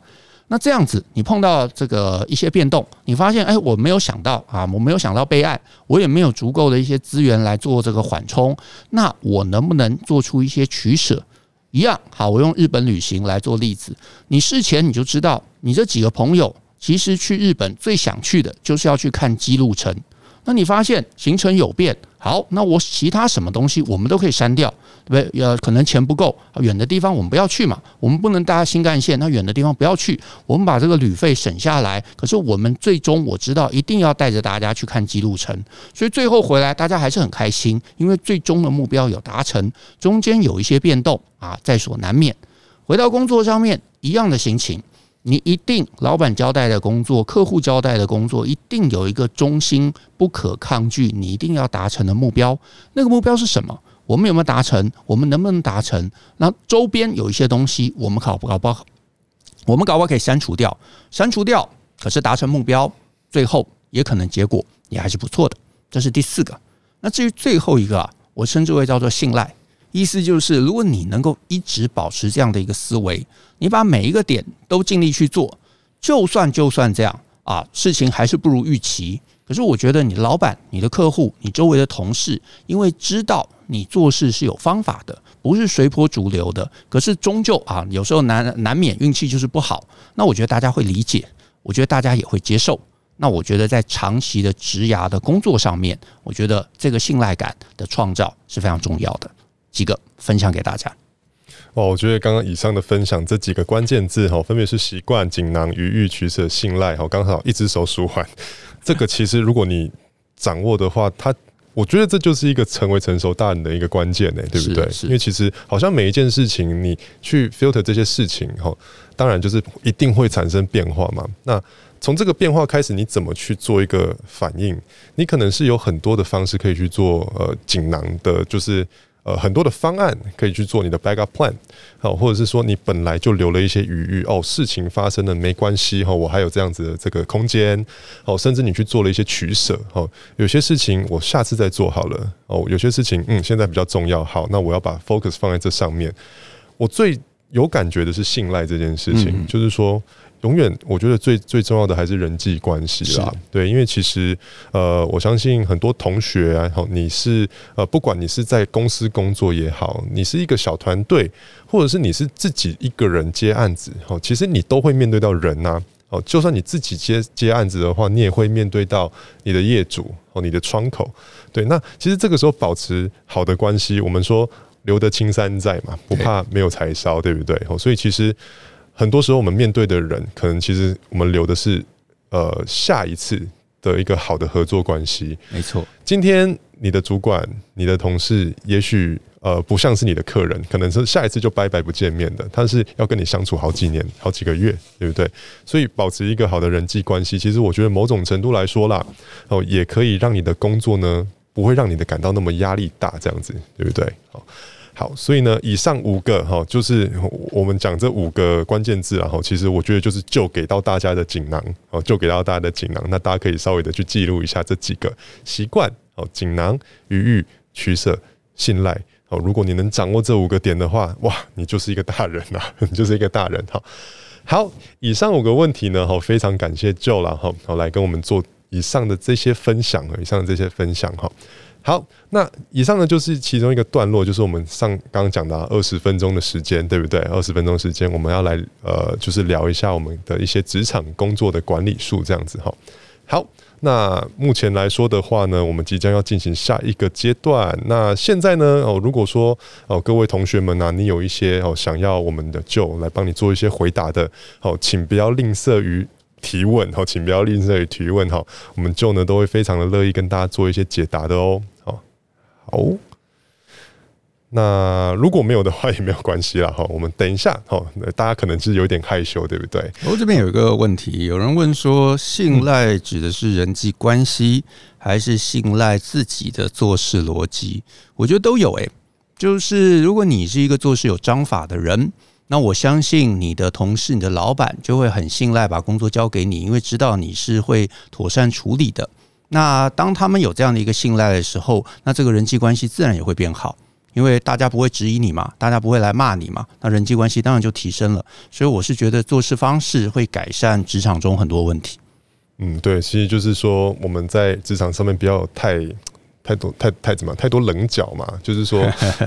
那这样子，你碰到这个一些变动，你发现，哎，我没有想到啊，我没有想到备案，我也没有足够的一些资源来做这个缓冲，那我能不能做出一些取舍？一样好，我用日本旅行来做例子，你事前你就知道，你这几个朋友其实去日本最想去的就是要去看姬路城。那你发现行程有变，好，那我其他什么东西我们都可以删掉，对不对？呃，可能钱不够，远的地方我们不要去嘛，我们不能搭新干线，那远的地方不要去，我们把这个旅费省下来。可是我们最终我知道一定要带着大家去看姬路城，所以最后回来大家还是很开心，因为最终的目标有达成，中间有一些变动啊，在所难免。回到工作上面，一样的心情。你一定，老板交代的工作，客户交代的工作，一定有一个中心不可抗拒，你一定要达成的目标。那个目标是什么？我们有没有达成？我们能不能达成？那周边有一些东西，我们搞不搞不好？我们搞不好可以删除掉，删除掉。可是达成目标，最后也可能结果也还是不错的。这是第四个。那至于最后一个啊，我称之为叫做信赖。意思就是，如果你能够一直保持这样的一个思维，你把每一个点都尽力去做，就算就算这样啊，事情还是不如预期。可是我觉得，你老板、你的客户、你周围的同事，因为知道你做事是有方法的，不是随波逐流的。可是终究啊，有时候难难免运气就是不好。那我觉得大家会理解，我觉得大家也会接受。那我觉得在长期的职涯的工作上面，我觉得这个信赖感的创造是非常重要的。几个分享给大家哦，我觉得刚刚以上的分享这几个关键字哈，分别是习惯、锦囊、余欲、取舍、信赖哈，刚好一只手数完。这个其实如果你掌握的话，它我觉得这就是一个成为成熟大人的一个关键呢，对不对？因为其实好像每一件事情你去 filter 这些事情哈，当然就是一定会产生变化嘛。那从这个变化开始，你怎么去做一个反应？你可能是有很多的方式可以去做呃锦囊的，就是。呃，很多的方案可以去做你的 backup plan，好，或者是说你本来就留了一些余裕哦，事情发生了没关系哈，我还有这样子的这个空间，哦，甚至你去做了一些取舍，哦，有些事情我下次再做好了，哦，有些事情嗯现在比较重要，好，那我要把 focus 放在这上面。我最有感觉的是信赖这件事情，就是说。永远，我觉得最最重要的还是人际关系啦。对，因为其实，呃，我相信很多同学啊，好，你是呃，不管你是在公司工作也好，你是一个小团队，或者是你是自己一个人接案子，哦，其实你都会面对到人呐。哦，就算你自己接接案子的话，你也会面对到你的业主哦，你的窗口。对，那其实这个时候保持好的关系，我们说留得青山在嘛，不怕没有柴烧，对不对？哦，所以其实。很多时候，我们面对的人，可能其实我们留的是，呃，下一次的一个好的合作关系。没错，今天你的主管、你的同事，也许呃不像是你的客人，可能是下一次就拜拜不见面的。他是要跟你相处好几年、好几个月，对不对？所以保持一个好的人际关系，其实我觉得某种程度来说啦，哦，也可以让你的工作呢，不会让你的感到那么压力大，这样子，对不对？好。好，所以呢，以上五个哈，就是我们讲这五个关键字啊，哈，其实我觉得就是就给到大家的锦囊哦，就给到大家的锦囊，那大家可以稍微的去记录一下这几个习惯哦，锦囊、余裕、取舍、信赖哦，如果你能掌握这五个点的话，哇，你就是一个大人呐，你就是一个大人哈。好，以上五个问题呢，哈，非常感谢 Joe 了哈，好来跟我们做以上的这些分享，以上的这些分享哈。好那以上呢就是其中一个段落，就是我们上刚刚讲的二十分钟的时间，对不对？二十分钟时间，我们要来呃，就是聊一下我们的一些职场工作的管理术，这样子哈。好，那目前来说的话呢，我们即将要进行下一个阶段。那现在呢，哦，如果说哦，各位同学们呢、啊，你有一些哦想要我们的舅来帮你做一些回答的，哦，请不要吝啬于提问，好，请不要吝啬于提问，哈，我们舅呢都会非常的乐意跟大家做一些解答的哦。好，那如果没有的话也没有关系啦。哈。我们等一下，哈，大家可能是有点害羞，对不对？我这边有一个问题，有人问说，信赖指的是人际关系，还是信赖自己的做事逻辑？我觉得都有诶。就是如果你是一个做事有章法的人，那我相信你的同事、你的老板就会很信赖把工作交给你，因为知道你是会妥善处理的。那当他们有这样的一个信赖的时候，那这个人际关系自然也会变好，因为大家不会质疑你嘛，大家不会来骂你嘛，那人际关系当然就提升了。所以我是觉得做事方式会改善职场中很多问题。嗯，对，其实就是说我们在职场上面不要太。太多太太怎么太多棱角嘛？就是说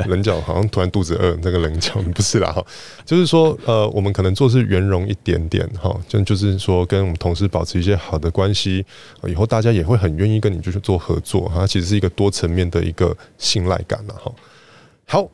棱角好像突然肚子饿，那个棱角不是啦哈。就是说呃，我们可能做事圆融一点点哈，就就是说跟我们同事保持一些好的关系，以后大家也会很愿意跟你就是做合作哈。其实是一个多层面的一个信赖感了哈。好。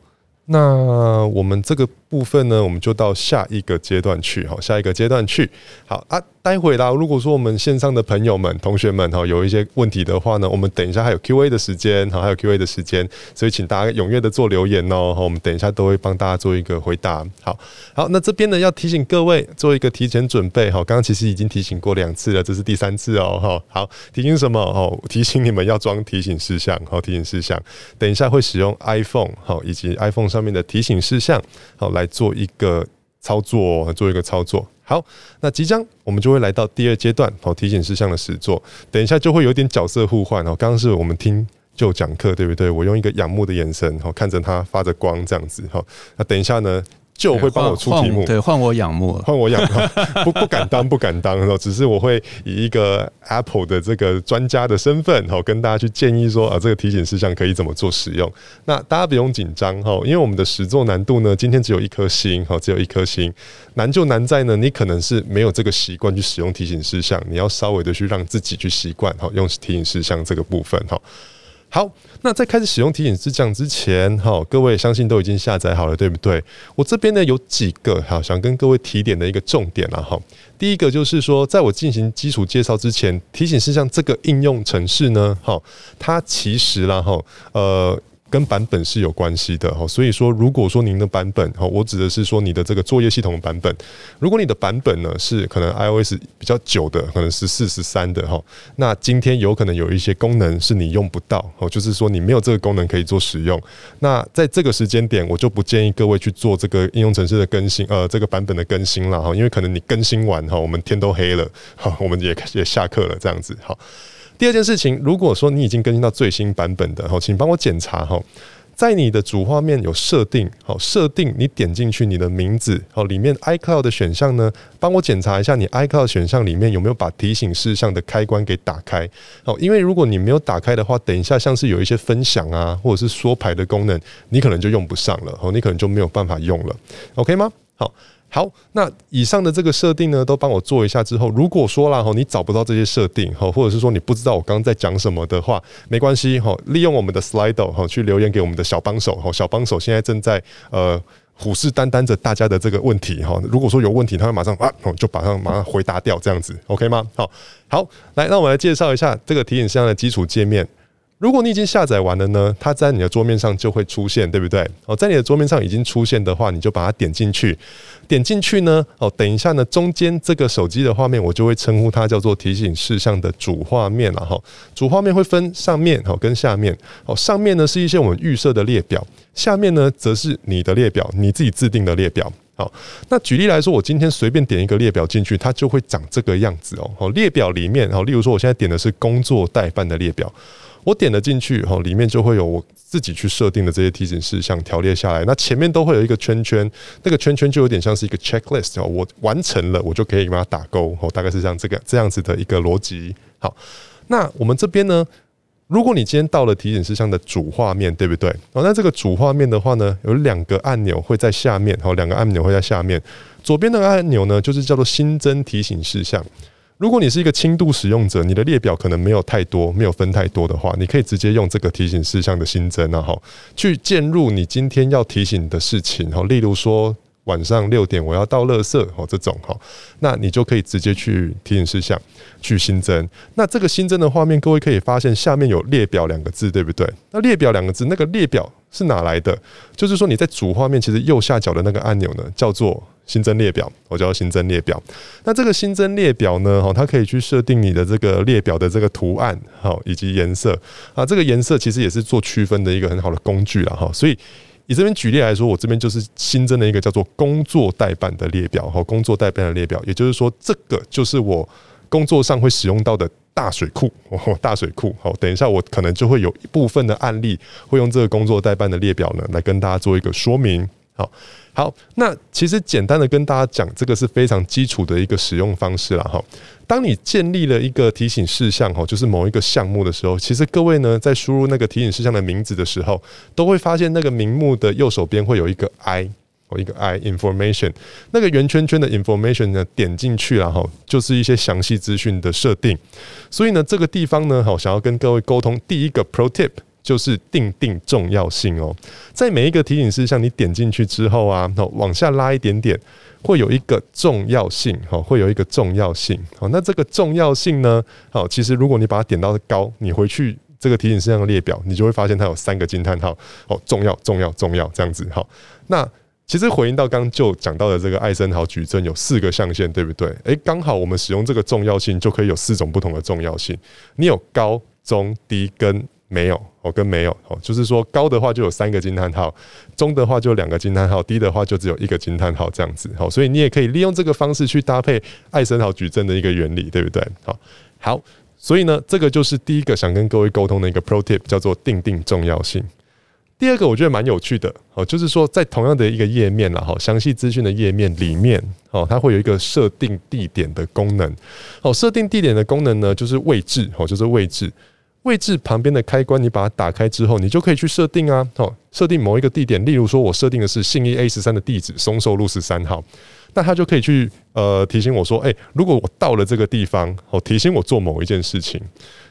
那我们这个部分呢，我们就到下一个阶段去，好，下一个阶段去，好啊。待会啦，如果说我们线上的朋友们、同学们哈，有一些问题的话呢，我们等一下还有 Q&A 的时间，好，还有 Q&A 的时间，所以请大家踊跃的做留言哦，好，我们等一下都会帮大家做一个回答。好，好，那这边呢要提醒各位做一个提前准备，好，刚刚其实已经提醒过两次了，这是第三次哦，好，好，提醒什么？哦，提醒你们要装提醒事项，好，提醒事项，等一下会使用 iPhone，好，以及 iPhone 上面的提醒事项，好，来做一个操作，做一个操作。好，那即将我们就会来到第二阶段，好，提醒事项的实作。等一下就会有点角色互换哦。刚刚是我们听就讲课，对不对？我用一个仰慕的眼神，好，看着他发着光这样子，好。那等一下呢？就会帮我出题目，对，换我仰慕，换我仰慕，不不敢当，不敢当，只是我会以一个 Apple 的这个专家的身份，哈，跟大家去建议说啊，这个提醒事项可以怎么做使用。那大家不用紧张，哈，因为我们的实作难度呢，今天只有一颗星，哈，只有一颗星，难就难在呢，你可能是没有这个习惯去使用提醒事项，你要稍微的去让自己去习惯，哈，用提醒事项这个部分，哈。好，那在开始使用提醒事项之前，哈，各位相信都已经下载好了，对不对？我这边呢有几个哈想跟各位提点的一个重点了哈。第一个就是说，在我进行基础介绍之前，提醒事项这个应用程式呢，哈，它其实啦哈，呃。跟版本是有关系的哈，所以说，如果说您的版本哈，我指的是说你的这个作业系统的版本，如果你的版本呢是可能 iOS 比较久的，可能十四、十三的哈，那今天有可能有一些功能是你用不到哦，就是说你没有这个功能可以做使用。那在这个时间点，我就不建议各位去做这个应用程式的更新，呃，这个版本的更新了哈，因为可能你更新完哈，我们天都黑了，哈，我们也也下课了这样子，好。第二件事情，如果说你已经更新到最新版本的哈，请帮我检查哈，在你的主画面有设定好，设定你点进去你的名字好，里面 iCloud 的选项呢，帮我检查一下你 iCloud 选项里面有没有把提醒事项的开关给打开好，因为如果你没有打开的话，等一下像是有一些分享啊，或者是说牌的功能，你可能就用不上了哦，你可能就没有办法用了，OK 吗？好。好，那以上的这个设定呢，都帮我做一下之后，如果说啦哈，你找不到这些设定哈，或者是说你不知道我刚刚在讲什么的话，没关系哈，利用我们的 Slido 哈，去留言给我们的小帮手哈，小帮手现在正在呃虎视眈眈着大家的这个问题哈，如果说有问题，他会马上啊，就马上马上回答掉这样子，OK 吗？好，好，来，那我们来介绍一下这个提醒箱的基础界面。如果你已经下载完了呢，它在你的桌面上就会出现，对不对？哦，在你的桌面上已经出现的话，你就把它点进去。点进去呢，哦，等一下呢，中间这个手机的画面，我就会称呼它叫做提醒事项的主画面了哈。主画面会分上面哦跟下面。哦，上面呢是一些我们预设的列表，下面呢则是你的列表，你自己制定的列表。好，那举例来说，我今天随便点一个列表进去，它就会长这个样子哦。好，列表里面，好，例如说我现在点的是工作代办的列表。我点了进去，哈，里面就会有我自己去设定的这些提醒事项条列下来。那前面都会有一个圈圈，那个圈圈就有点像是一个 checklist 哦。我完成了，我就可以把它打勾，哦，大概是像这个这样子的一个逻辑。好，那我们这边呢，如果你今天到了提醒事项的主画面，对不对？哦，那这个主画面的话呢，有两个按钮会在下面，哦，两个按钮会在下面。左边那个按钮呢，就是叫做新增提醒事项。如果你是一个轻度使用者，你的列表可能没有太多，没有分太多的话，你可以直接用这个提醒事项的新增，啊，哈去键入你今天要提醒的事情，哈，例如说晚上六点我要倒垃圾，哦，这种哈，那你就可以直接去提醒事项去新增。那这个新增的画面，各位可以发现下面有列表两个字，对不对？那列表两个字，那个列表是哪来的？就是说你在主画面其实右下角的那个按钮呢，叫做。新增列表，我叫新增列表。那这个新增列表呢？哈，它可以去设定你的这个列表的这个图案，好，以及颜色啊。这个颜色其实也是做区分的一个很好的工具了哈。所以以这边举例来说，我这边就是新增了一个叫做工作代办的列表，哈，工作代办的列表，也就是说，这个就是我工作上会使用到的大水库，大水库。好，等一下我可能就会有一部分的案例会用这个工作代办的列表呢，来跟大家做一个说明。好，好，那其实简单的跟大家讲，这个是非常基础的一个使用方式了哈。当你建立了一个提醒事项哈，就是某一个项目的时候，其实各位呢在输入那个提醒事项的名字的时候，都会发现那个名目的右手边会有一个 I。哦，一个 I information，那个圆圈圈的 information 呢，点进去了哈，就是一些详细资讯的设定。所以呢，这个地方呢，好，想要跟各位沟通，第一个 Pro Tip 就是定定重要性哦。在每一个提醒事项，你点进去之后啊，好，往下拉一点点，会有一个重要性，哈，会有一个重要性。好，那这个重要性呢，好，其实如果你把它点到高，你回去这个提醒事项的列表，你就会发现它有三个惊叹号，哦，重要，重要，重要，这样子，好，那。其实回应到刚刚就讲到的这个艾森豪矩阵有四个象限，对不对？诶，刚好我们使用这个重要性就可以有四种不同的重要性。你有高、中、低跟没有哦，跟没有哦，就是说高的话就有三个惊叹号，中的话就两个惊叹号，低的话就只有一个惊叹号这样子。好，所以你也可以利用这个方式去搭配艾森豪矩阵的一个原理，对不对？好，好，所以呢，这个就是第一个想跟各位沟通的一个 Pro Tip，叫做定定重要性。第二个我觉得蛮有趣的哦，就是说在同样的一个页面啦，哈，详细资讯的页面里面哦，它会有一个设定地点的功能。哦，设定地点的功能呢，就是位置哦，就是位置，位置旁边的开关，你把它打开之后，你就可以去设定啊，哦，设定某一个地点，例如说我设定的是信义 A 十三的地址，松寿路十三号。那他就可以去呃提醒我说，诶，如果我到了这个地方，哦，提醒我做某一件事情。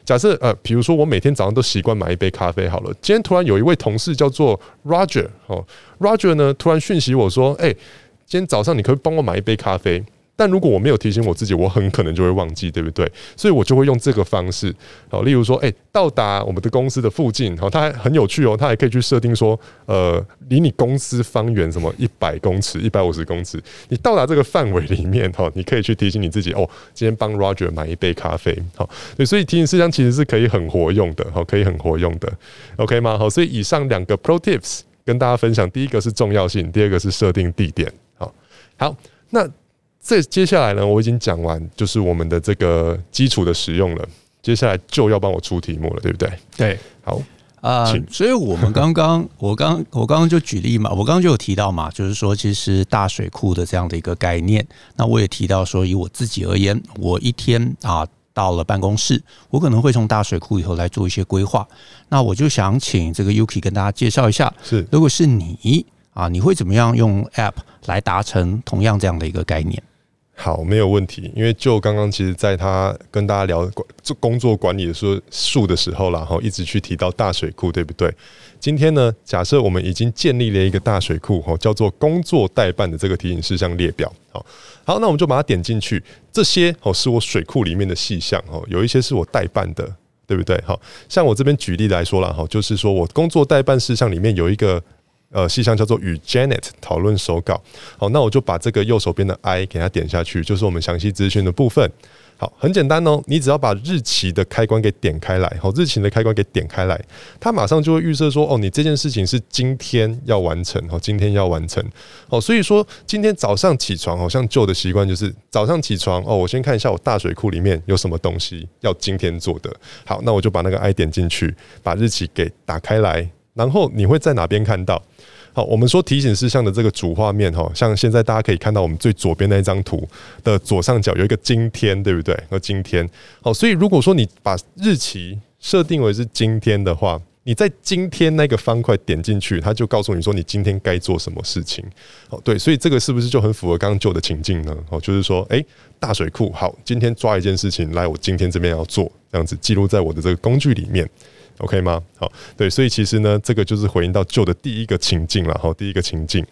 假设呃，比如说我每天早上都习惯买一杯咖啡好了，今天突然有一位同事叫做 Roger 哦，Roger 呢突然讯息我说，诶，今天早上你可以帮我买一杯咖啡。但如果我没有提醒我自己，我很可能就会忘记，对不对？所以我就会用这个方式，好，例如说，诶，到达我们的公司的附近，好，它还很有趣哦，它还可以去设定说，呃，离你公司方圆什么一百公尺、一百五十公尺，你到达这个范围里面，哈，你可以去提醒你自己，哦，今天帮 Roger 买一杯咖啡，好，对，所以提醒事项其实是可以很活用的，好，可以很活用的，OK 吗？好，所以以上两个 Pro Tips 跟大家分享，第一个是重要性，第二个是设定地点，好，好，那。这接下来呢，我已经讲完，就是我们的这个基础的使用了。接下来就要帮我出题目了，对不对？对，好啊。呃、所以我们刚刚，我刚我刚刚就举例嘛，我刚刚就有提到嘛，就是说，其实大水库的这样的一个概念。那我也提到说，以我自己而言，我一天啊到了办公室，我可能会从大水库里头来做一些规划。那我就想请这个 Yuki 跟大家介绍一下，是如果是你啊，你会怎么样用 App 来达成同样这样的一个概念？好，没有问题。因为就刚刚其实，在他跟大家聊做工作管理的时候术的时候，然后一直去提到大水库，对不对？今天呢，假设我们已经建立了一个大水库，哦，叫做工作代办的这个提醒事项列表。好，好，那我们就把它点进去。这些哦，是我水库里面的细项哦，有一些是我代办的，对不对？好，像我这边举例来说了哈，就是说我工作代办事项里面有一个。呃，细项叫做与 Janet 讨论手稿。好，那我就把这个右手边的 I 给它点下去，就是我们详细资讯的部分。好，很简单哦，你只要把日期的开关给点开来，好，日期的开关给点开来，它马上就会预设说，哦，你这件事情是今天要完成，哦，今天要完成。哦，所以说今天早上起床，好像旧的习惯就是早上起床，哦，我先看一下我大水库里面有什么东西要今天做的。好，那我就把那个 I 点进去，把日期给打开来。然后你会在哪边看到？好，我们说提醒事项的这个主画面哈，像现在大家可以看到我们最左边那一张图的左上角有一个今天，对不对？和今天，好，所以如果说你把日期设定为是今天的话，你在今天那个方块点进去，它就告诉你说你今天该做什么事情。好，对，所以这个是不是就很符合刚刚旧的情境呢？好，就是说，诶，大水库，好，今天抓一件事情来，我今天这边要做，这样子记录在我的这个工具里面。OK 吗？好，对，所以其实呢，这个就是回应到旧的第一个情境了哈，第一个情境。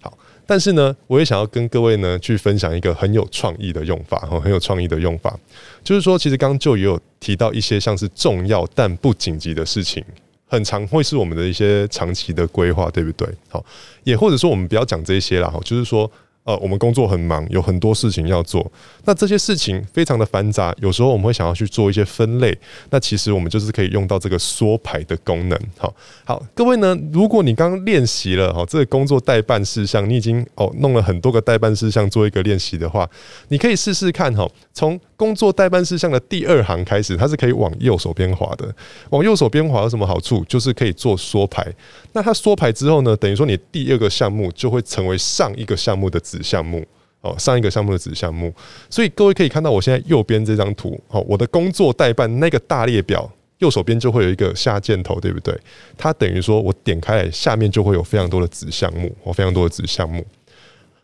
好，但是呢，我也想要跟各位呢去分享一个很有创意的用法哈，很有创意的用法，就是说，其实刚刚就也有提到一些像是重要但不紧急的事情，很常会是我们的一些长期的规划，对不对？好，也或者说我们不要讲这些了哈，就是说。呃，我们工作很忙，有很多事情要做。那这些事情非常的繁杂，有时候我们会想要去做一些分类。那其实我们就是可以用到这个缩排的功能。好，好，各位呢，如果你刚刚练习了哈，这个工作代办事项，你已经哦弄了很多个代办事项做一个练习的话，你可以试试看哈，从工作待办事项的第二行开始，它是可以往右手边滑的。往右手边滑有什么好处？就是可以做缩排。那它缩排之后呢，等于说你第二个项目就会成为上一个项目的子项目哦，上一个项目的子项目。所以各位可以看到，我现在右边这张图，哦，我的工作待办那个大列表，右手边就会有一个下箭头，对不对？它等于说我点开，下面就会有非常多的子项目，哦，非常多的子项目。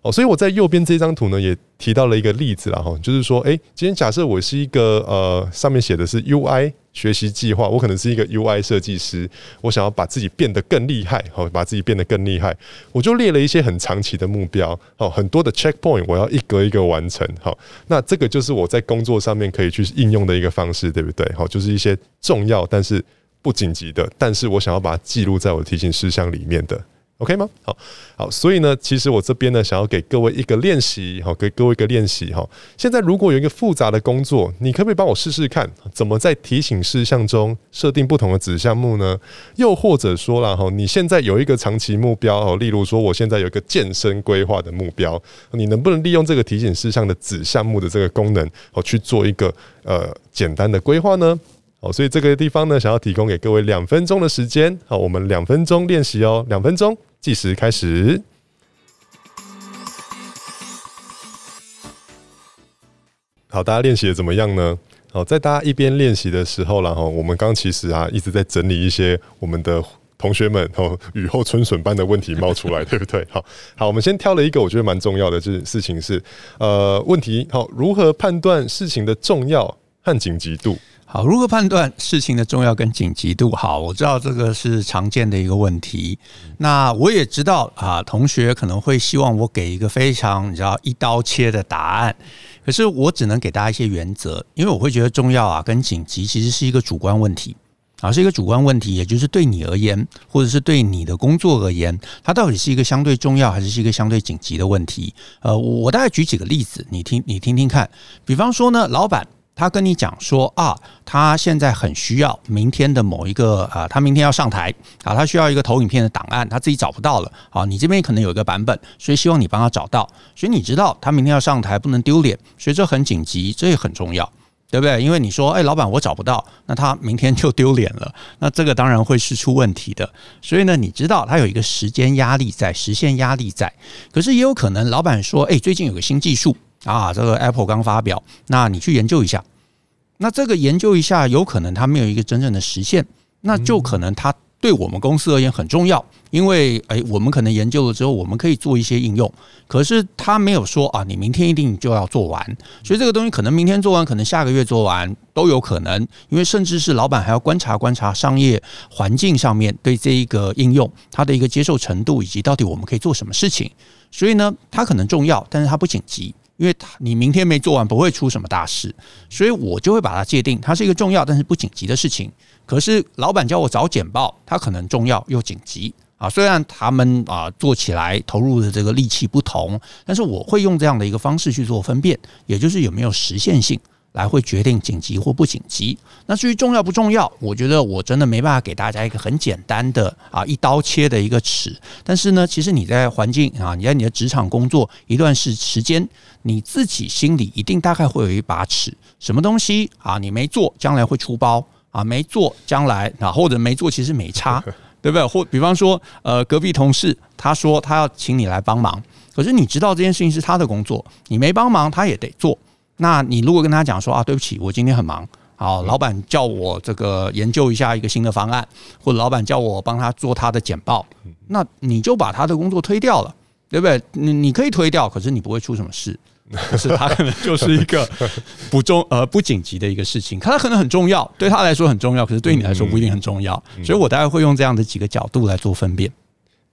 哦，所以我在右边这张图呢，也提到了一个例子啦，哈，就是说，诶，今天假设我是一个呃，上面写的是 UI 学习计划，我可能是一个 UI 设计师，我想要把自己变得更厉害，好，把自己变得更厉害，我就列了一些很长期的目标，哦，很多的 checkpoint，我要一格一个完成，好，那这个就是我在工作上面可以去应用的一个方式，对不对？好，就是一些重要但是不紧急的，但是我想要把它记录在我的提醒事项里面的。OK 吗？好，好，所以呢，其实我这边呢，想要给各位一个练习，好，给各位一个练习哈。现在如果有一个复杂的工作，你可不可以帮我试试看，怎么在提醒事项中设定不同的子项目呢？又或者说了哈，你现在有一个长期目标哦，例如说，我现在有一个健身规划的目标，你能不能利用这个提醒事项的子项目的这个功能，哦，去做一个呃简单的规划呢？好，所以这个地方呢，想要提供给各位两分钟的时间，好，我们两分钟练习哦，两分钟。计时开始。好，大家练习的怎么样呢？好，在大家一边练习的时候，然后我们刚其实啊一直在整理一些我们的同学们哦雨后春笋般的问题冒出来，对不对？好，好，我们先挑了一个我觉得蛮重要的，就是事情是呃问题，好，如何判断事情的重要和紧急度？好，如何判断事情的重要跟紧急度？好，我知道这个是常见的一个问题。那我也知道啊，同学可能会希望我给一个非常你知道一刀切的答案，可是我只能给大家一些原则，因为我会觉得重要啊跟紧急其实是一个主观问题啊，是一个主观问题，也就是对你而言，或者是对你的工作而言，它到底是一个相对重要还是是一个相对紧急的问题？呃，我大概举几个例子，你听你听听看。比方说呢，老板。他跟你讲说啊，他现在很需要明天的某一个啊，他明天要上台啊，他需要一个投影片的档案，他自己找不到了啊，你这边可能有一个版本，所以希望你帮他找到。所以你知道他明天要上台，不能丢脸，所以这很紧急，这也很重要，对不对？因为你说，哎，老板，我找不到，那他明天就丢脸了，那这个当然会是出问题的。所以呢，你知道他有一个时间压力在，时限压力在，可是也有可能老板说，哎，最近有个新技术。啊，这个 Apple 刚发表，那你去研究一下。那这个研究一下，有可能它没有一个真正的实现，那就可能它对我们公司而言很重要，因为诶，我们可能研究了之后，我们可以做一些应用。可是他没有说啊，你明天一定就要做完，所以这个东西可能明天做完，可能下个月做完都有可能。因为甚至是老板还要观察观察商业环境上面对这一个应用它的一个接受程度，以及到底我们可以做什么事情。所以呢，它可能重要，但是它不紧急。因为他你明天没做完，不会出什么大事，所以我就会把它界定，它是一个重要但是不紧急的事情。可是老板叫我找简报，它可能重要又紧急啊。虽然他们啊做起来投入的这个力气不同，但是我会用这样的一个方式去做分辨，也就是有没有实现性。来会决定紧急或不紧急。那至于重要不重要，我觉得我真的没办法给大家一个很简单的啊一刀切的一个尺。但是呢，其实你在环境啊，你在你的职场工作一段时时间，你自己心里一定大概会有一把尺。什么东西啊，你没做，将来会出包啊，没做将来啊，或者没做其实没差，对不对？或比方说，呃，隔壁同事他说他要请你来帮忙，可是你知道这件事情是他的工作，你没帮忙他也得做。那你如果跟他讲说啊，对不起，我今天很忙，好，老板叫我这个研究一下一个新的方案，或者老板叫我帮他做他的简报，那你就把他的工作推掉了，对不对？你你可以推掉，可是你不会出什么事，可是他可能就是一个 不重呃不紧急的一个事情，他可能很重要，对他来说很重要，可是对你来说不一定很重要，所以我大概会用这样的几个角度来做分辨。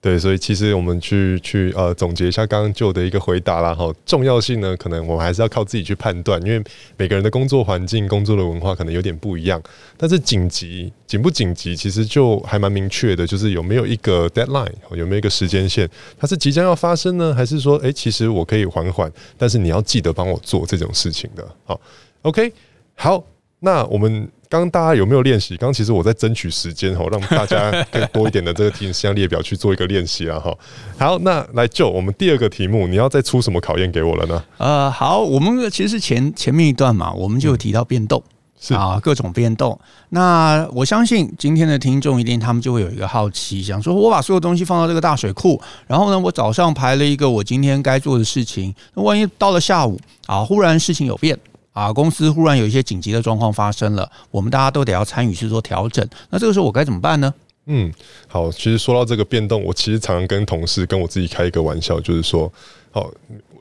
对，所以其实我们去去呃总结一下刚刚旧的一个回答啦哈，重要性呢，可能我们还是要靠自己去判断，因为每个人的工作环境、工作的文化可能有点不一样。但是紧急紧不紧急，其实就还蛮明确的，就是有没有一个 deadline，有没有一个时间线，它是即将要发生呢，还是说，哎，其实我可以缓缓，但是你要记得帮我做这种事情的。好，OK，好，那我们。刚刚大家有没有练习？刚刚其实我在争取时间哈，让大家更多一点的这个提醒事项列表去做一个练习啊哈。好，那来就我们第二个题目，你要再出什么考验给我了呢？呃，好，我们其实前前面一段嘛，我们就有提到变动。嗯是啊，各种变动。那我相信今天的听众一定他们就会有一个好奇，想说我把所有东西放到这个大水库，然后呢，我早上排了一个我今天该做的事情，那万一到了下午啊，忽然事情有变啊，公司忽然有一些紧急的状况发生了，我们大家都得要参与去做调整。那这个时候我该怎么办呢？嗯，好，其实说到这个变动，我其实常常跟同事跟我自己开一个玩笑，就是说，好。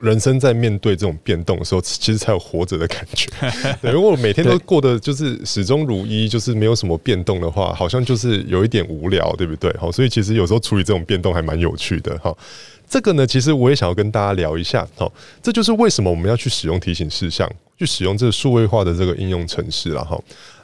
人生在面对这种变动的时候，其实才有活着的感觉。对，如果每天都过得就是始终如一，就是没有什么变动的话，好像就是有一点无聊，对不对？好，所以其实有时候处理这种变动还蛮有趣的。哈，这个呢，其实我也想要跟大家聊一下。好，这就是为什么我们要去使用提醒事项，去使用这个数位化的这个应用程式了。哈。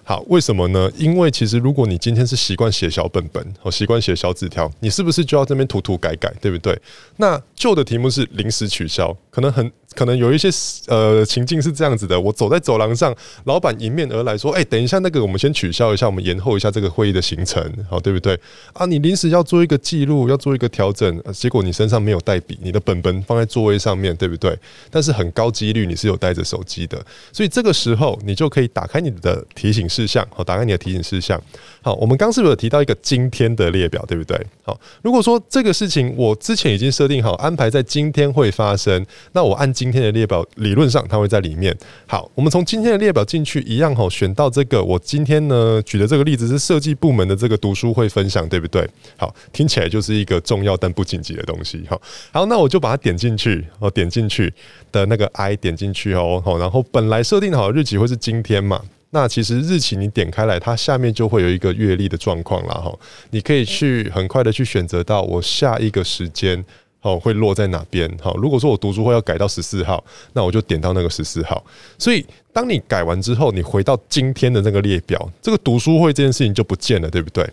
好，为什么呢？因为其实如果你今天是习惯写小本本，哦，习惯写小纸条，你是不是就要这边涂涂改改，对不对？那旧的题目是临时取消，可能很。可能有一些呃情境是这样子的，我走在走廊上，老板迎面而来说：“哎，等一下，那个我们先取消一下，我们延后一下这个会议的行程，好，对不对？啊，你临时要做一个记录，要做一个调整，结果你身上没有带笔，你的本本放在座位上面，对不对？但是很高几率你是有带着手机的，所以这个时候你就可以打开你的提醒事项，好，打开你的提醒事项。好，我们刚是不是有提到一个今天的列表，对不对？好，如果说这个事情我之前已经设定好安排在今天会发生，那我按今今天的列表理论上它会在里面。好，我们从今天的列表进去一样哈，选到这个。我今天呢举的这个例子是设计部门的这个读书会分享，对不对？好，听起来就是一个重要但不紧急的东西。哈，好，那我就把它点进去，哦点进去的那个 I 点进去哦。好，然后本来设定好的日期会是今天嘛？那其实日期你点开来，它下面就会有一个月历的状况了哈。你可以去很快的去选择到我下一个时间。好，会落在哪边？好，如果说我读书会要改到十四号，那我就点到那个十四号。所以，当你改完之后，你回到今天的那个列表，这个读书会这件事情就不见了，对不对？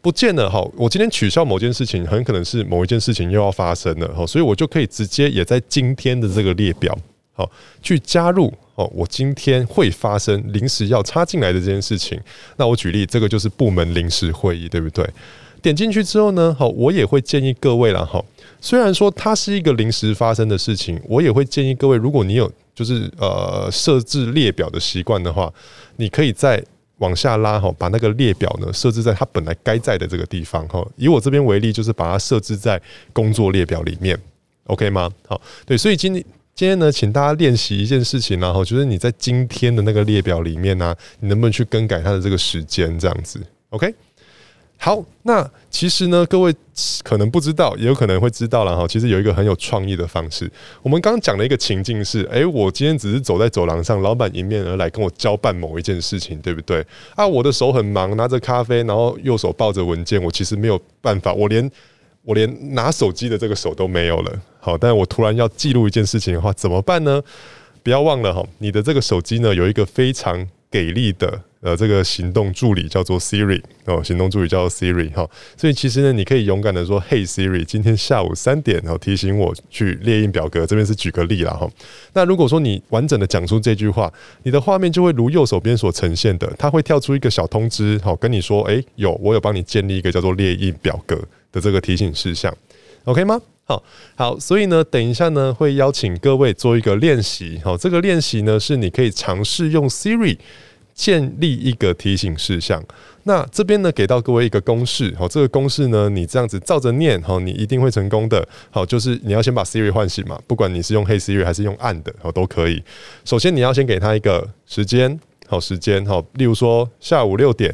不见了。好，我今天取消某件事情，很可能是某一件事情又要发生了。好，所以我就可以直接也在今天的这个列表，好，去加入哦，我今天会发生临时要插进来的这件事情。那我举例，这个就是部门临时会议，对不对？点进去之后呢，好，我也会建议各位了，哈。虽然说它是一个临时发生的事情，我也会建议各位，如果你有就是呃设置列表的习惯的话，你可以再往下拉哈，把那个列表呢设置在它本来该在的这个地方哈。以我这边为例，就是把它设置在工作列表里面，OK 吗？好，对，所以今天今天呢，请大家练习一件事情，然后就是你在今天的那个列表里面呢，你能不能去更改它的这个时间这样子？OK。好，那其实呢，各位可能不知道，也有可能会知道了哈。其实有一个很有创意的方式。我们刚刚讲的一个情境是：诶、我今天只是走在走廊上，老板迎面而来跟我交办某一件事情，对不对？啊，我的手很忙，拿着咖啡，然后右手抱着文件，我其实没有办法，我连我连拿手机的这个手都没有了。好，但我突然要记录一件事情的话，怎么办呢？不要忘了哈，你的这个手机呢，有一个非常给力的。呃，这个行动助理叫做 Siri 哦，行动助理叫做 Siri 哈，所以其实呢，你可以勇敢的说：“Hey Siri，今天下午三点，然后提醒我去列印表格。”这边是举个例了哈。那如果说你完整的讲出这句话，你的画面就会如右手边所呈现的，它会跳出一个小通知，好跟你说：“诶，有我有帮你建立一个叫做列印表格的这个提醒事项，OK 吗？”好好，所以呢，等一下呢，会邀请各位做一个练习。好，这个练习呢，是你可以尝试用 Siri。建立一个提醒事项，那这边呢，给到各位一个公式，好，这个公式呢，你这样子照着念，好，你一定会成功的。好，就是你要先把 Siri 唤醒嘛，不管你是用 Hey Siri 还是用按的，好，都可以。首先你要先给他一个时间，好，时间，好，例如说下午六点，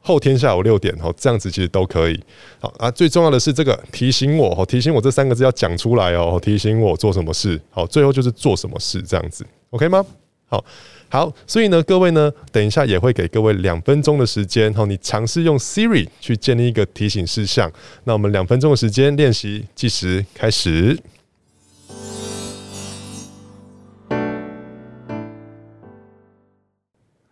后天下午六点，好，这样子其实都可以。好啊，最重要的是这个提醒我，好，提醒我这三个字要讲出来哦，提醒我做什么事，好，最后就是做什么事这样子，OK 吗？好。好，所以呢，各位呢，等一下也会给各位两分钟的时间，哈，你尝试用 Siri 去建立一个提醒事项。那我们两分钟的时间练习计时开始。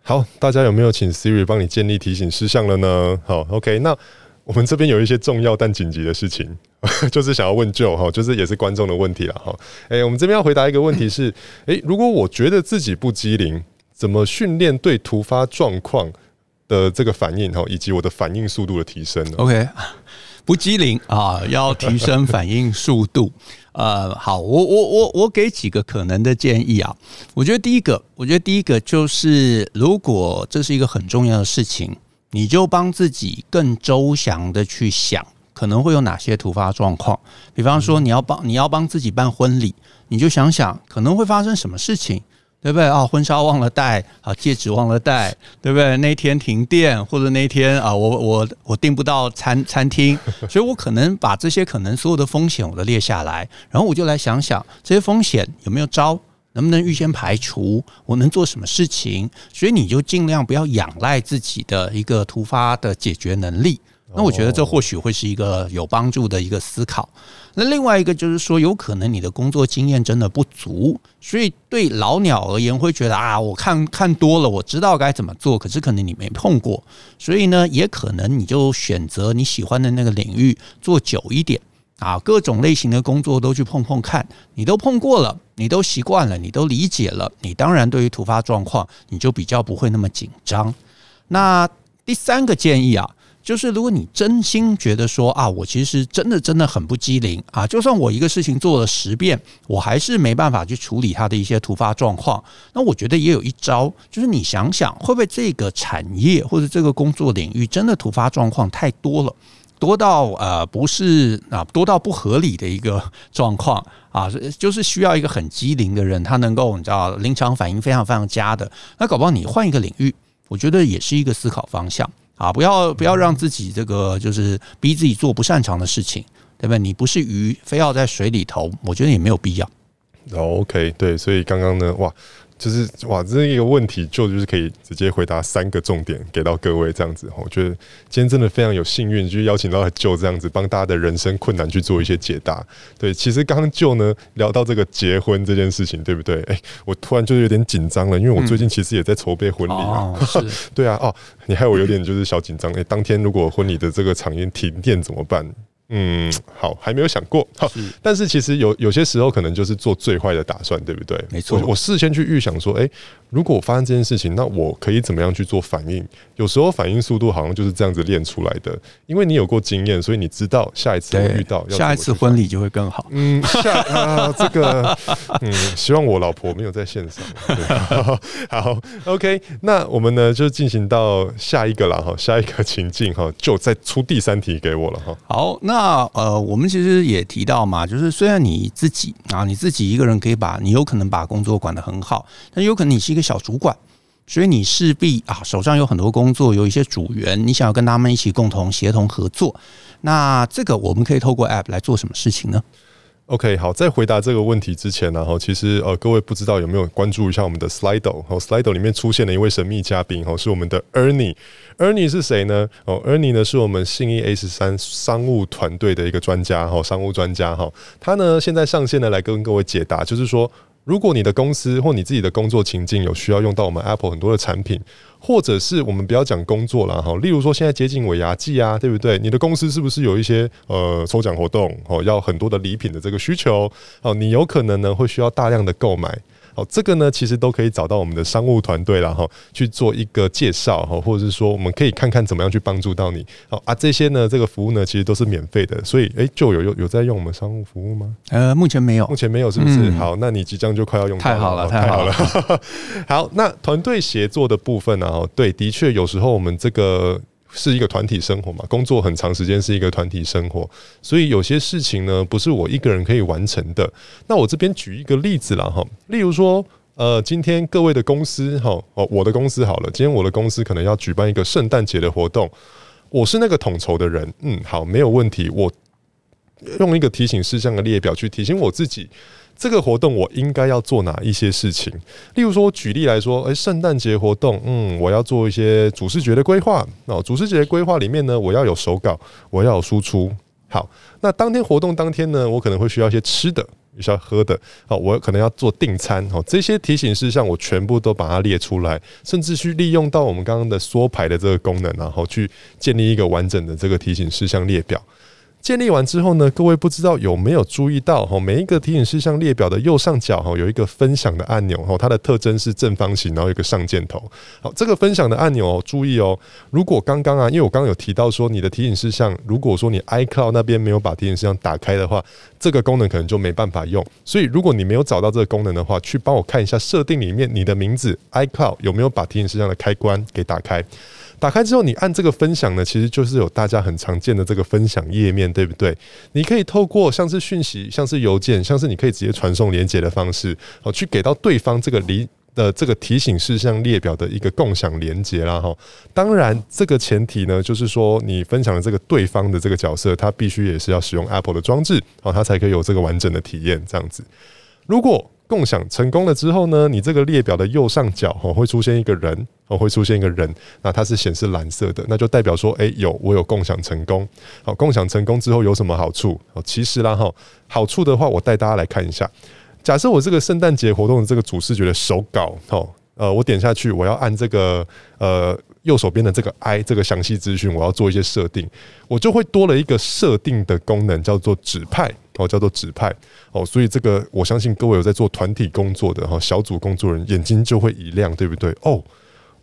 好，大家有没有请 Siri 帮你建立提醒事项了呢？好，OK，那。我们这边有一些重要但紧急的事情，就是想要问 Joe 哈，就是也是观众的问题了哈。诶，我们这边要回答一个问题是：诶，如果我觉得自己不机灵，怎么训练对突发状况的这个反应哈，以及我的反应速度的提升呢？OK，不机灵啊，要提升反应速度。呃，好，我我我我给几个可能的建议啊。我觉得第一个，我觉得第一个就是，如果这是一个很重要的事情，你就帮自己更周详的去想，可能会有哪些突发状况。比方说，你要帮你要帮自己办婚礼，你就想想可能会发生什么事情。对不对啊？婚纱忘了带啊，戒指忘了带，对不对？那天停电，或者那天啊，我我我订不到餐餐厅，所以我可能把这些可能所有的风险我都列下来，然后我就来想想这些风险有没有招，能不能预先排除，我能做什么事情？所以你就尽量不要仰赖自己的一个突发的解决能力。那我觉得这或许会是一个有帮助的一个思考。那另外一个就是说，有可能你的工作经验真的不足，所以对老鸟而言会觉得啊，我看看多了，我知道该怎么做，可是可能你没碰过，所以呢，也可能你就选择你喜欢的那个领域做久一点啊，各种类型的工作都去碰碰看，你都碰过了，你都习惯了，你都理解了，你当然对于突发状况你就比较不会那么紧张。那第三个建议啊。就是如果你真心觉得说啊，我其实真的真的很不机灵啊，就算我一个事情做了十遍，我还是没办法去处理它的一些突发状况。那我觉得也有一招，就是你想想，会不会这个产业或者这个工作领域真的突发状况太多了，多到呃不是啊，多到不合理的一个状况啊，就是需要一个很机灵的人，他能够你知道临场反应非常非常佳的。那搞不好你换一个领域，我觉得也是一个思考方向。啊，不要不要让自己这个就是逼自己做不擅长的事情，对不对？你不是鱼，非要在水里头，我觉得也没有必要。OK，对，所以刚刚呢，哇。就是哇，这一个问题就就是可以直接回答三个重点给到各位这样子。我觉得今天真的非常有幸运，就邀请到就这样子帮大家的人生困难去做一些解答。对，其实刚刚就呢聊到这个结婚这件事情，对不对？哎，我突然就有点紧张了，因为我最近其实也在筹备婚礼啊。对啊，哦，你害我有点就是小紧张。哎，当天如果婚礼的这个场面停电怎么办？嗯，好，还没有想过。好，但是其实有有些时候可能就是做最坏的打算，对不对？没错，我事先去预想说，哎、欸。如果我发生这件事情，那我可以怎么样去做反应？有时候反应速度好像就是这样子练出来的，因为你有过经验，所以你知道下一次会遇到，下一次婚礼就会更好。嗯，下啊，这个，嗯，希望我老婆没有在线上。好，OK，那我们呢就进行到下一个了哈，下一个情境哈，就再出第三题给我了哈。好，那那呃，我们其实也提到嘛，就是虽然你自己啊，你自己一个人可以把你有可能把工作管得很好，但有可能你是一个。小主管，所以你势必啊手上有很多工作，有一些组员，你想要跟他们一起共同协同合作。那这个我们可以透过 App 来做什么事情呢？OK，好，在回答这个问题之前呢，哈，其实呃，各位不知道有没有关注一下我们的 Slido？哦，Slido 里面出现了一位神秘嘉宾，哦，是我们的 Ernie。Ernie 是谁呢？哦，Ernie 呢是我们信义 S 三商务团队的一个专家，哈，商务专家，哈，他呢现在上线呢来跟各位解答，就是说。如果你的公司或你自己的工作情境有需要用到我们 Apple 很多的产品，或者是我们不要讲工作了哈，例如说现在接近尾牙季啊，对不对？你的公司是不是有一些呃抽奖活动哦，要很多的礼品的这个需求哦，你有可能呢会需要大量的购买。好，这个呢，其实都可以找到我们的商务团队了哈，去做一个介绍哈，或者是说，我们可以看看怎么样去帮助到你。好啊，这些呢，这个服务呢，其实都是免费的，所以哎，就有有有在用我们商务服务吗？呃，目前没有，目前没有，是不是？嗯、好，那你即将就快要用到了。太好了，太好了。好，那团队协作的部分呢？哦，对，的确有时候我们这个。是一个团体生活嘛，工作很长时间是一个团体生活，所以有些事情呢，不是我一个人可以完成的。那我这边举一个例子啦哈，例如说，呃，今天各位的公司哈，哦，我的公司好了，今天我的公司可能要举办一个圣诞节的活动，我是那个统筹的人，嗯，好，没有问题，我用一个提醒事项的列表去提醒我自己。这个活动我应该要做哪一些事情？例如说，我举例来说，诶，圣诞节活动，嗯，我要做一些主视觉的规划。哦，主视觉的规划里面呢，我要有手稿，我要有输出。好，那当天活动当天呢，我可能会需要一些吃的，需要喝的。好，我可能要做订餐。好，这些提醒事项我全部都把它列出来，甚至去利用到我们刚刚的缩排的这个功能，然后去建立一个完整的这个提醒事项列表。建立完之后呢，各位不知道有没有注意到哈，每一个提醒事项列表的右上角哈有一个分享的按钮哈，它的特征是正方形，然后有一个上箭头。好，这个分享的按钮哦，注意哦，如果刚刚啊，因为我刚刚有提到说你的提醒事项，如果说你 iCloud 那边没有把提醒事项打开的话，这个功能可能就没办法用。所以如果你没有找到这个功能的话，去帮我看一下设定里面你的名字 iCloud 有没有把提醒事项的开关给打开。打开之后，你按这个分享呢，其实就是有大家很常见的这个分享页面，对不对？你可以透过像是讯息、像是邮件、像是你可以直接传送连接的方式，哦，去给到对方这个离的这个提醒事项列表的一个共享连接啦。哈。当然，这个前提呢，就是说你分享的这个对方的这个角色，他必须也是要使用 Apple 的装置，哦，他才可以有这个完整的体验。这样子，如果共享成功了之后呢，你这个列表的右上角哦会出现一个人哦，会出现一个人，那它是显示蓝色的，那就代表说，诶，有我有共享成功。好，共享成功之后有什么好处？哦，其实啦哈，好处的话，我带大家来看一下。假设我这个圣诞节活动的这个主视觉的手稿，哦，呃，我点下去，我要按这个呃右手边的这个 I 这个详细资讯，我要做一些设定，我就会多了一个设定的功能，叫做指派。哦，叫做指派哦，所以这个我相信各位有在做团体工作的哈，小组工作人眼睛就会一亮，对不对？哦，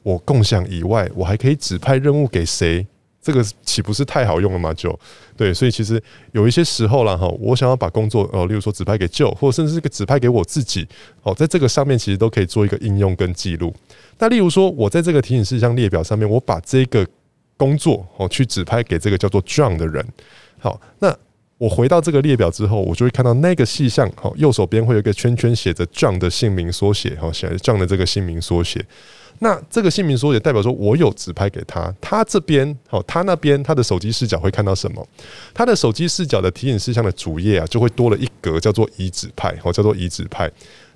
我共享以外，我还可以指派任务给谁？这个岂不是太好用了吗？就对，所以其实有一些时候啦哈，我想要把工作哦，例如说指派给舅或者甚至是个指派给我自己，哦，在这个上面其实都可以做一个应用跟记录。那例如说，我在这个提醒事项列表上面，我把这个工作哦去指派给这个叫做 John 的人，好，那。我回到这个列表之后，我就会看到那个细项，好，右手边会有一个圈圈写着 John 的姓名缩写，好，写 John 的这个姓名缩写。那这个姓名缩写代表说我有指派给他，他这边，好，他那边他的手机视角会看到什么？他的手机视角的提醒事项的主页啊，就会多了一格叫做已指派，好，叫做已指派。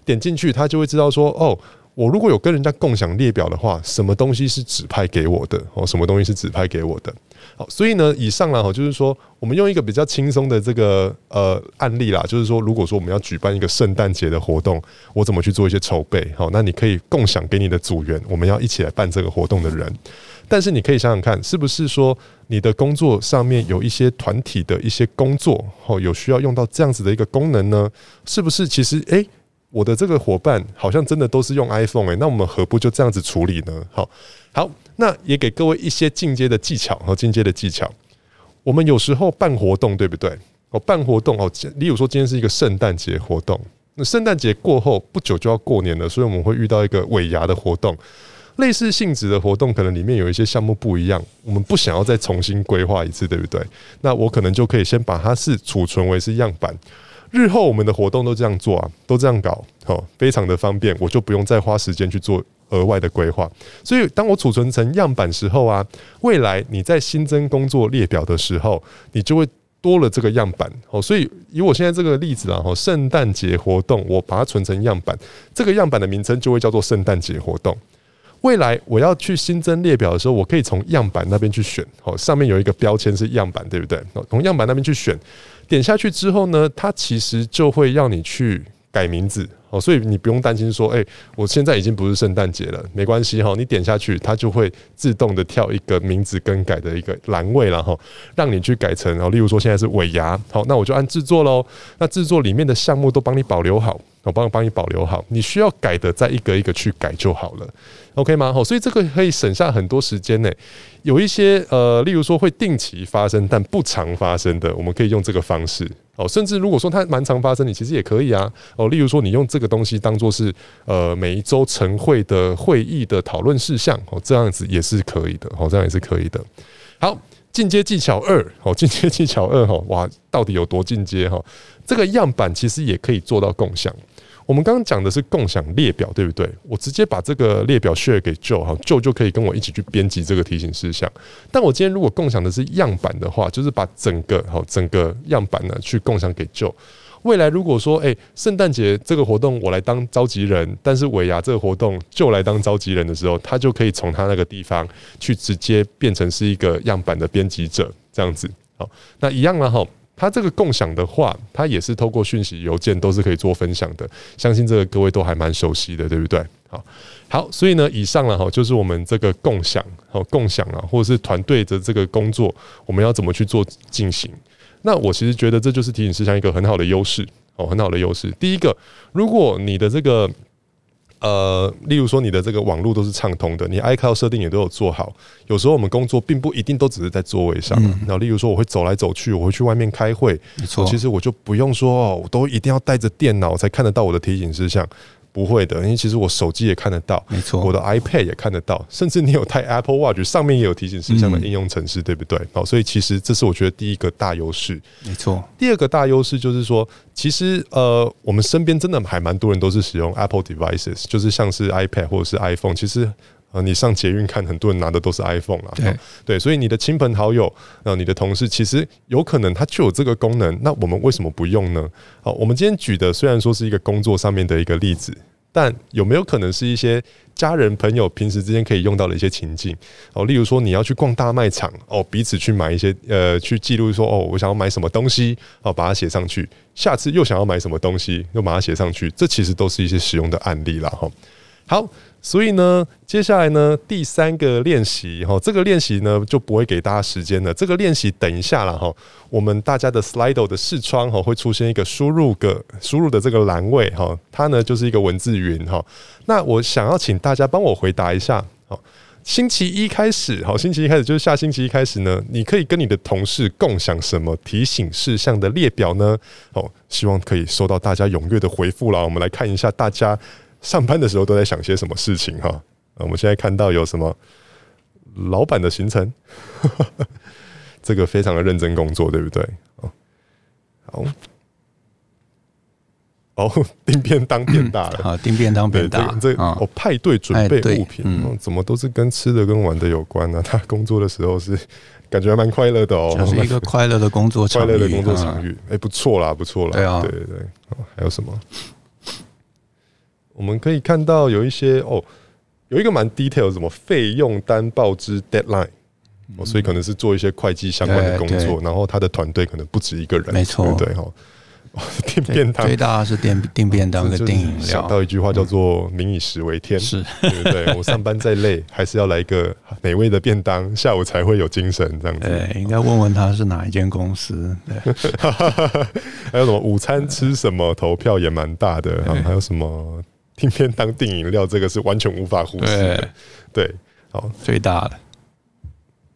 点进去，他就会知道说，哦。我如果有跟人家共享列表的话，什么东西是指派给我的？哦，什么东西是指派给我的？好，所以呢，以上呢，哈，就是说，我们用一个比较轻松的这个呃案例啦，就是说，如果说我们要举办一个圣诞节的活动，我怎么去做一些筹备？好，那你可以共享给你的组员，我们要一起来办这个活动的人。但是你可以想想看，是不是说你的工作上面有一些团体的一些工作，哦，有需要用到这样子的一个功能呢？是不是？其实，诶。我的这个伙伴好像真的都是用 iPhone 诶，那我们何不就这样子处理呢？好，好，那也给各位一些进阶的技巧和进阶的技巧。我们有时候办活动，对不对？哦，办活动哦，例如说今天是一个圣诞节活动，那圣诞节过后不久就要过年了，所以我们会遇到一个尾牙的活动，类似性质的活动，可能里面有一些项目不一样，我们不想要再重新规划一次，对不对？那我可能就可以先把它是储存为是样板。日后我们的活动都这样做啊，都这样搞，好，非常的方便，我就不用再花时间去做额外的规划。所以，当我储存成样板时候啊，未来你在新增工作列表的时候，你就会多了这个样板。哦，所以以我现在这个例子啊，哦，圣诞节活动，我把它存成样板，这个样板的名称就会叫做圣诞节活动。未来我要去新增列表的时候，我可以从样板那边去选，好，上面有一个标签是样板，对不对？从样板那边去选。点下去之后呢，它其实就会要你去改名字哦，所以你不用担心说，诶，我现在已经不是圣诞节了，没关系哈，你点下去，它就会自动的跳一个名字更改的一个栏位了哈，让你去改成，然后例如说现在是尾牙，好，那我就按制作喽，那制作里面的项目都帮你保留好。我帮帮你保留好，你需要改的再一个一个去改就好了，OK 吗？好，所以这个可以省下很多时间呢。有一些呃，例如说会定期发生但不常发生的，我们可以用这个方式哦。甚至如果说它蛮常发生，你其实也可以啊。哦，例如说你用这个东西当做是呃每一周晨会的会议的讨论事项哦，这样子也是可以的哦，这样也是可以的。好。进阶技巧二，哦，进阶技巧二，哈，哇，到底有多进阶哈？这个样板其实也可以做到共享。我们刚刚讲的是共享列表，对不对？我直接把这个列表 share 给 Joe 哈，Joe 就可以跟我一起去编辑这个提醒事项。但我今天如果共享的是样板的话，就是把整个哈整个样板呢去共享给 Joe。未来如果说，诶、圣诞节这个活动我来当召集人，但是尾牙这个活动就来当召集人的时候，他就可以从他那个地方去直接变成是一个样板的编辑者，这样子。好，那一样了哈。他这个共享的话，他也是透过讯息、邮件都是可以做分享的。相信这个各位都还蛮熟悉的，对不对？好，好，所以呢，以上了哈，就是我们这个共享，好，共享啊，或者是团队的这个工作，我们要怎么去做进行？那我其实觉得这就是提醒事项一个很好的优势哦，很好的优势。第一个，如果你的这个呃，例如说你的这个网络都是畅通的，你 iCloud 设定也都有做好。有时候我们工作并不一定都只是在座位上，嗯、然后例如说我会走来走去，我会去外面开会，没错，其实我就不用说哦，我都一定要带着电脑才看得到我的提醒事项。不会的，因为其实我手机也看得到，没错，我的 iPad 也看得到，甚至你有带 Apple Watch 上面也有提醒事项的应用程式，嗯、对不对？好，所以其实这是我觉得第一个大优势，没错。第二个大优势就是说，其实呃，我们身边真的还蛮多人都是使用 Apple devices，就是像是 iPad 或者是 iPhone，其实。呃，你上捷运看，很多人拿的都是 iPhone 啊。对，对，所以你的亲朋好友，呃，你的同事，其实有可能他就有这个功能。那我们为什么不用呢？好，我们今天举的虽然说是一个工作上面的一个例子，但有没有可能是一些家人朋友平时之间可以用到的一些情境？哦，例如说你要去逛大卖场，哦，彼此去买一些，呃，去记录说，哦，我想要买什么东西，哦，把它写上去。下次又想要买什么东西，又把它写上去。这其实都是一些使用的案例了，哈。好。所以呢，接下来呢，第三个练习哈，这个练习呢就不会给大家时间了。这个练习等一下了哈，我们大家的 Slido 的视窗哈会出现一个输入个输入的这个栏位哈，它呢就是一个文字云哈。那我想要请大家帮我回答一下，好，星期一开始，好，星期一开始就是下星期一开始呢，你可以跟你的同事共享什么提醒事项的列表呢？哦，希望可以收到大家踊跃的回复了。我们来看一下大家。上班的时候都在想些什么事情哈？我们现在看到有什么老板的行程，这个非常的认真工作，对不对？哦好，哦，订便当变大了，啊，订便当变大，这哦，派对准备物品，嗯，怎么都是跟吃的跟玩的有关呢？他工作的时候是感觉还蛮快乐的哦，就是一个快乐的工作，快乐的工作场域，哎，不错啦，不错啦，对啊，对对对，还有什么？我们可以看到有一些哦，有一个蛮 detail，什么费用单报之 deadline，哦，所以可能是做一些会计相关的工作，然后他的团队可能不止一个人，没错，对哈。订便当，最大是订订便当跟订饮料。想到一句话叫做“民以食为天”，是对不对？我上班再累，还是要来一个美味的便当，下午才会有精神。这样子，对，应该问问他是哪一间公司。对，还有什么午餐吃什么？投票也蛮大的。还有什么？订便当、订饮料，这个是完全无法忽视的。对，好，最大的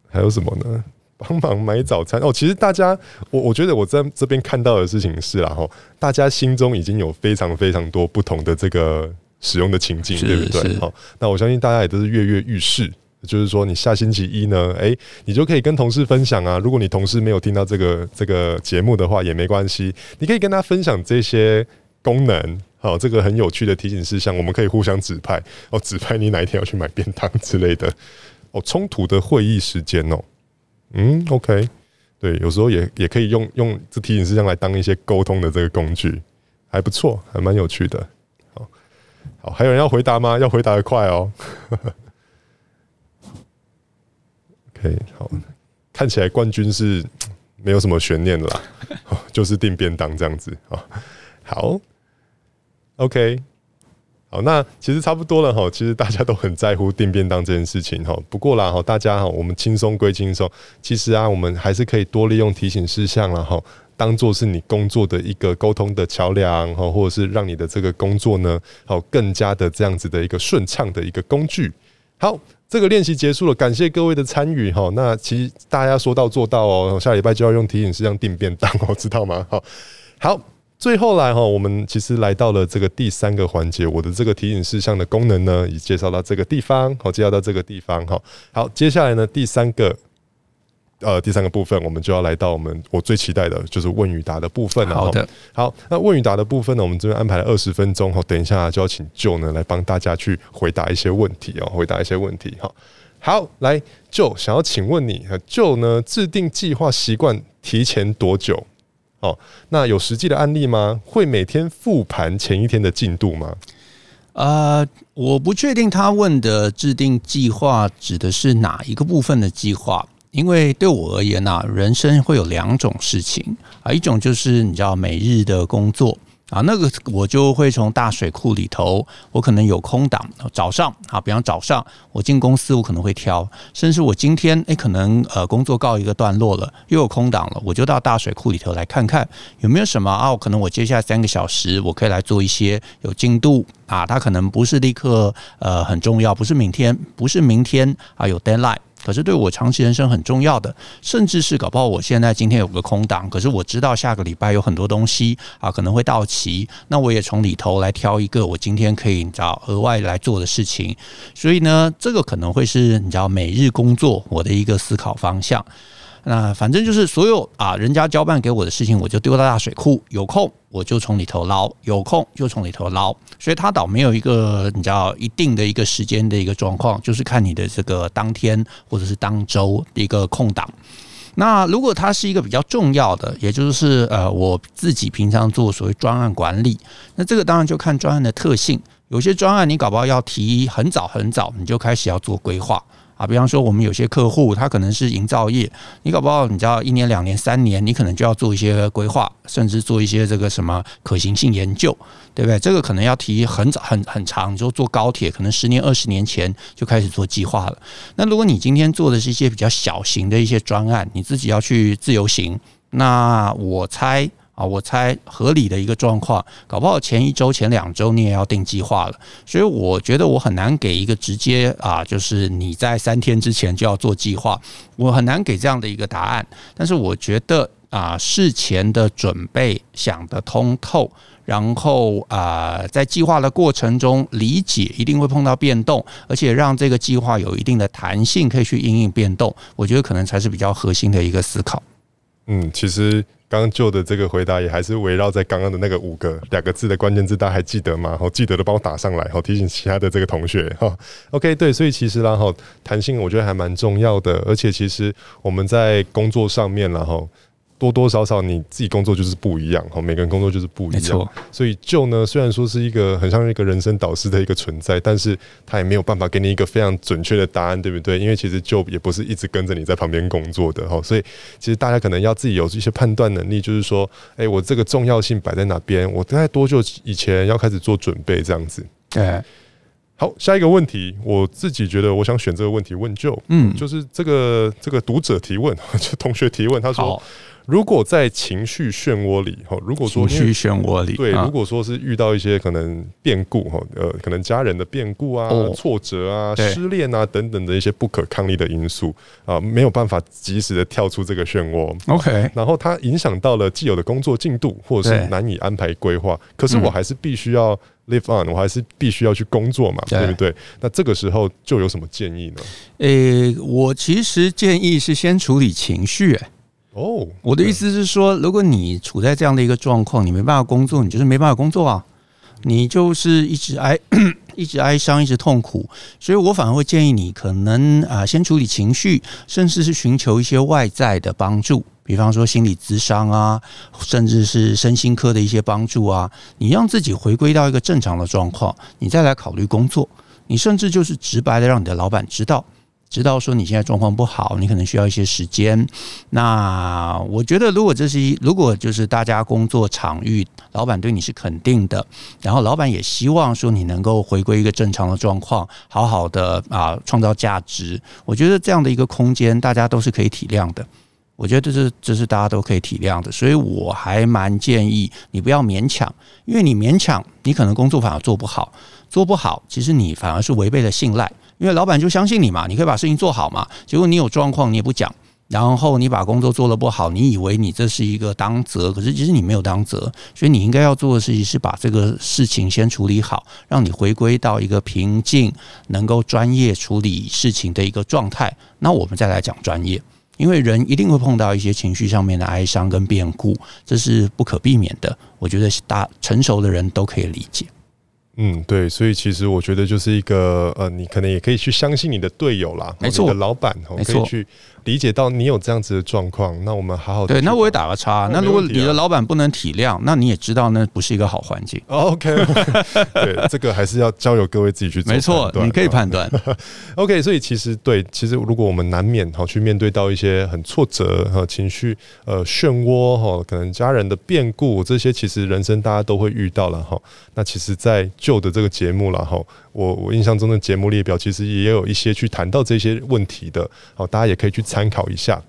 还有什么呢？帮忙买早餐哦。其实大家，我我觉得我在这边看到的事情是啦，哈，大家心中已经有非常非常多不同的这个使用的情境，对不对？好，那我相信大家也都是跃跃欲试。就是说，你下星期一呢，诶、欸，你就可以跟同事分享啊。如果你同事没有听到这个这个节目的话，也没关系，你可以跟他分享这些功能。好，这个很有趣的提醒事项，我们可以互相指派哦，指派你哪一天要去买便当之类的哦。冲突的会议时间哦，嗯，OK，对，有时候也也可以用用这提醒事项来当一些沟通的这个工具，还不错，还蛮有趣的。好，好，还有人要回答吗？要回答的快哦。OK，好，看起来冠军是没有什么悬念的啦，就是订便当这样子啊。好。OK，好，那其实差不多了哈。其实大家都很在乎订便当这件事情哈。不过啦哈，大家哈，我们轻松归轻松，其实啊，我们还是可以多利用提醒事项了哈，当做是你工作的一个沟通的桥梁哈，或者是让你的这个工作呢，好更加的这样子的一个顺畅的一个工具。好，这个练习结束了，感谢各位的参与哈。那其实大家说到做到哦，下礼拜就要用提醒事项订便当哦，知道吗？好，好。最后来哈，我们其实来到了这个第三个环节，我的这个提醒事项的功能呢，已介绍到这个地方，好，介绍到这个地方哈。好，接下来呢，第三个呃，第三个部分，我们就要来到我们我最期待的就是问与答的部分了。好的，好，那问与答的部分呢，我们这边安排了二十分钟哈，等一下就要请 Joe 呢来帮大家去回答一些问题哦，回答一些问题哈。好，来 Joe 想要请问你，Joe 呢制定计划习惯提前多久？那有实际的案例吗？会每天复盘前一天的进度吗？呃，我不确定他问的制定计划指的是哪一个部分的计划，因为对我而言呢、人生会有两种事情啊，一种就是你知道每日的工作啊，那个我就会从大水库里头，我可能有空档，早上啊，比方早上我进公司，我可能会挑，甚至我今天诶，可能呃工作告一个段落了，又有空档了，我就到大水库里头来看看有没有什么啊，可能我接下来三个小时我可以来做一些有进度啊，它可能不是立刻呃很重要，不是明天，不是明天啊有 deadline。可是对我长期人生很重要的，甚至是搞不好我现在今天有个空档，可是我知道下个礼拜有很多东西啊可能会到期，那我也从里头来挑一个我今天可以找额外来做的事情，所以呢，这个可能会是你知道每日工作我的一个思考方向。那反正就是所有啊，人家交办给我的事情，我就丢到大水库。有空我就从里头捞，有空就从里头捞。所以他倒没有一个你知道一定的一个时间的一个状况，就是看你的这个当天或者是当周的一个空档。那如果它是一个比较重要的，也就是呃我自己平常做所谓专案管理，那这个当然就看专案的特性。有些专案你搞不好要提很早很早，你就开始要做规划。啊，比方说我们有些客户，他可能是营造业，你搞不好你知道一年、两年、三年，你可能就要做一些规划，甚至做一些这个什么可行性研究，对不对？这个可能要提很早、很很长，就坐高铁，可能十年、二十年前就开始做计划了。那如果你今天做的是一些比较小型的一些专案，你自己要去自由行，那我猜。啊，我猜合理的一个状况，搞不好前一周、前两周你也要定计划了，所以我觉得我很难给一个直接啊，就是你在三天之前就要做计划，我很难给这样的一个答案。但是我觉得啊，事前的准备想得通透，然后啊，在计划的过程中理解一定会碰到变动，而且让这个计划有一定的弹性，可以去应应变动，我觉得可能才是比较核心的一个思考。嗯，其实。刚刚做的这个回答也还是围绕在刚刚的那个五个两个字的关键字，大家还记得吗？好，记得的帮我打上来，好，提醒其他的这个同学 哈。OK，对，所以其实然后弹性我觉得还蛮重要的，而且其实我们在工作上面然后。多多少少你自己工作就是不一样哈，每个人工作就是不一样，所以 Joe 呢，虽然说是一个很像一个人生导师的一个存在，但是他也没有办法给你一个非常准确的答案，对不对？因为其实 Joe 也不是一直跟着你在旁边工作的哈，所以其实大家可能要自己有一些判断能力，就是说，哎，我这个重要性摆在哪边？我大概多久以前要开始做准备？这样子。对，好，下一个问题，我自己觉得我想选这个问题问 Joe，嗯，就是这个这个读者提问，就同学提问，他说。如果在情绪漩涡里，哈，如果说情绪漩涡里，对，如果说是遇到一些可能变故，哈，呃，可能家人的变故啊、挫折啊、失恋啊等等的一些不可抗力的因素啊，没有办法及时的跳出这个漩涡，OK，然后它影响到了既有的工作进度，或者是难以安排规划，可是我还是必须要 live on，我还是必须要去工作嘛，对。不对？那这个时候就有什么建议呢？诶，我其实建议是先处理情绪，欸。哦，oh, 我的意思是说，如果你处在这样的一个状况，你没办法工作，你就是没办法工作啊，你就是一直哀，一直哀伤，一直痛苦，所以我反而会建议你，可能啊，先处理情绪，甚至是寻求一些外在的帮助，比方说心理咨商啊，甚至是身心科的一些帮助啊，你让自己回归到一个正常的状况，你再来考虑工作，你甚至就是直白的让你的老板知道。知道说你现在状况不好，你可能需要一些时间。那我觉得，如果这是一，如果就是大家工作场域，老板对你是肯定的，然后老板也希望说你能够回归一个正常的状况，好好的啊创造价值。我觉得这样的一个空间，大家都是可以体谅的。我觉得这是这是大家都可以体谅的，所以我还蛮建议你不要勉强，因为你勉强，你可能工作反而做不好，做不好，其实你反而是违背了信赖。因为老板就相信你嘛，你可以把事情做好嘛。结果你有状况你也不讲，然后你把工作做得不好，你以为你这是一个当责，可是其实你没有当责。所以你应该要做的事情是把这个事情先处理好，让你回归到一个平静、能够专业处理事情的一个状态。那我们再来讲专业，因为人一定会碰到一些情绪上面的哀伤跟变故，这是不可避免的。我觉得大成熟的人都可以理解。嗯，对，所以其实我觉得就是一个呃，你可能也可以去相信你的队友啦，没错，你的老板哦，可以去。理解到你有这样子的状况，那我们好好对。那我也打个叉。那如果你的老板不能体谅，那你也知道那不是一个好环境。OK，对，这个还是要交由各位自己去做。没错，你可以判断。OK，所以其实对，其实如果我们难免哈去面对到一些很挫折和情绪呃漩涡哈，可能家人的变故这些，其实人生大家都会遇到了哈。那其实，在旧的这个节目了哈。我我印象中的节目列表其实也有一些去谈到这些问题的，好，大家也可以去参考一下。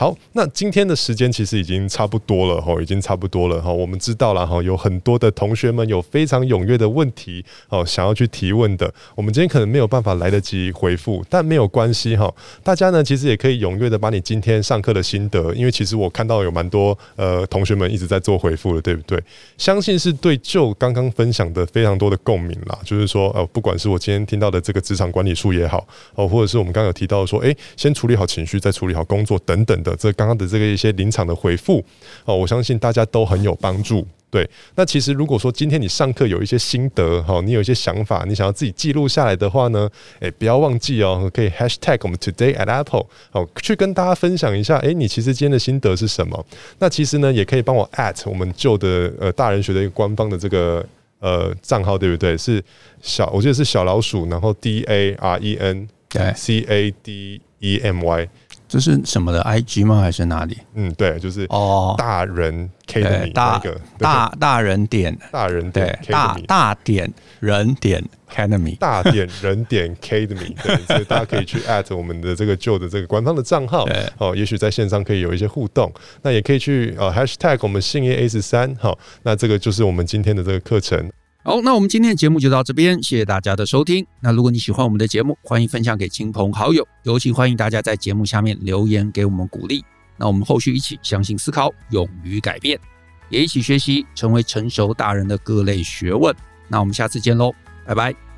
好，那今天的时间其实已经差不多了哈，已经差不多了哈。我们知道了哈，有很多的同学们有非常踊跃的问题哦，想要去提问的。我们今天可能没有办法来得及回复，但没有关系哈。大家呢，其实也可以踊跃的把你今天上课的心得，因为其实我看到有蛮多呃同学们一直在做回复的，对不对？相信是对就刚刚分享的非常多的共鸣啦。就是说，呃，不管是我今天听到的这个职场管理术也好，哦，或者是我们刚刚有提到说，诶，先处理好情绪，再处理好工作等等的。这刚刚的这个一些临场的回复哦，我相信大家都很有帮助。对，那其实如果说今天你上课有一些心得哈，你有一些想法，你想要自己记录下来的话呢，诶，不要忘记哦，可以 hashtag 我们 today at Apple 哦，去跟大家分享一下，诶，你其实今天的心得是什么？那其实呢，也可以帮我 at 我们旧的呃大人学的一个官方的这个呃账号，对不对？是小，我记得是小老鼠，然后 D A R E N 对 C A D E M Y。这是什么的？IG 吗？还是哪里？嗯，对，就是哦，大人 Academy 那个大大人点。大人点大大点人点 Academy 大点人点 Academy 对，所以大家可以去 at 我们的这个旧的这个官方的账号哦，也许在线上可以有一些互动，那也可以去呃 Hashtag 我们信业 A 十三好，那这个就是我们今天的这个课程。好，那我们今天的节目就到这边，谢谢大家的收听。那如果你喜欢我们的节目，欢迎分享给亲朋好友，尤其欢迎大家在节目下面留言给我们鼓励。那我们后续一起相信思考，勇于改变，也一起学习成为成熟大人的各类学问。那我们下次见喽，拜拜。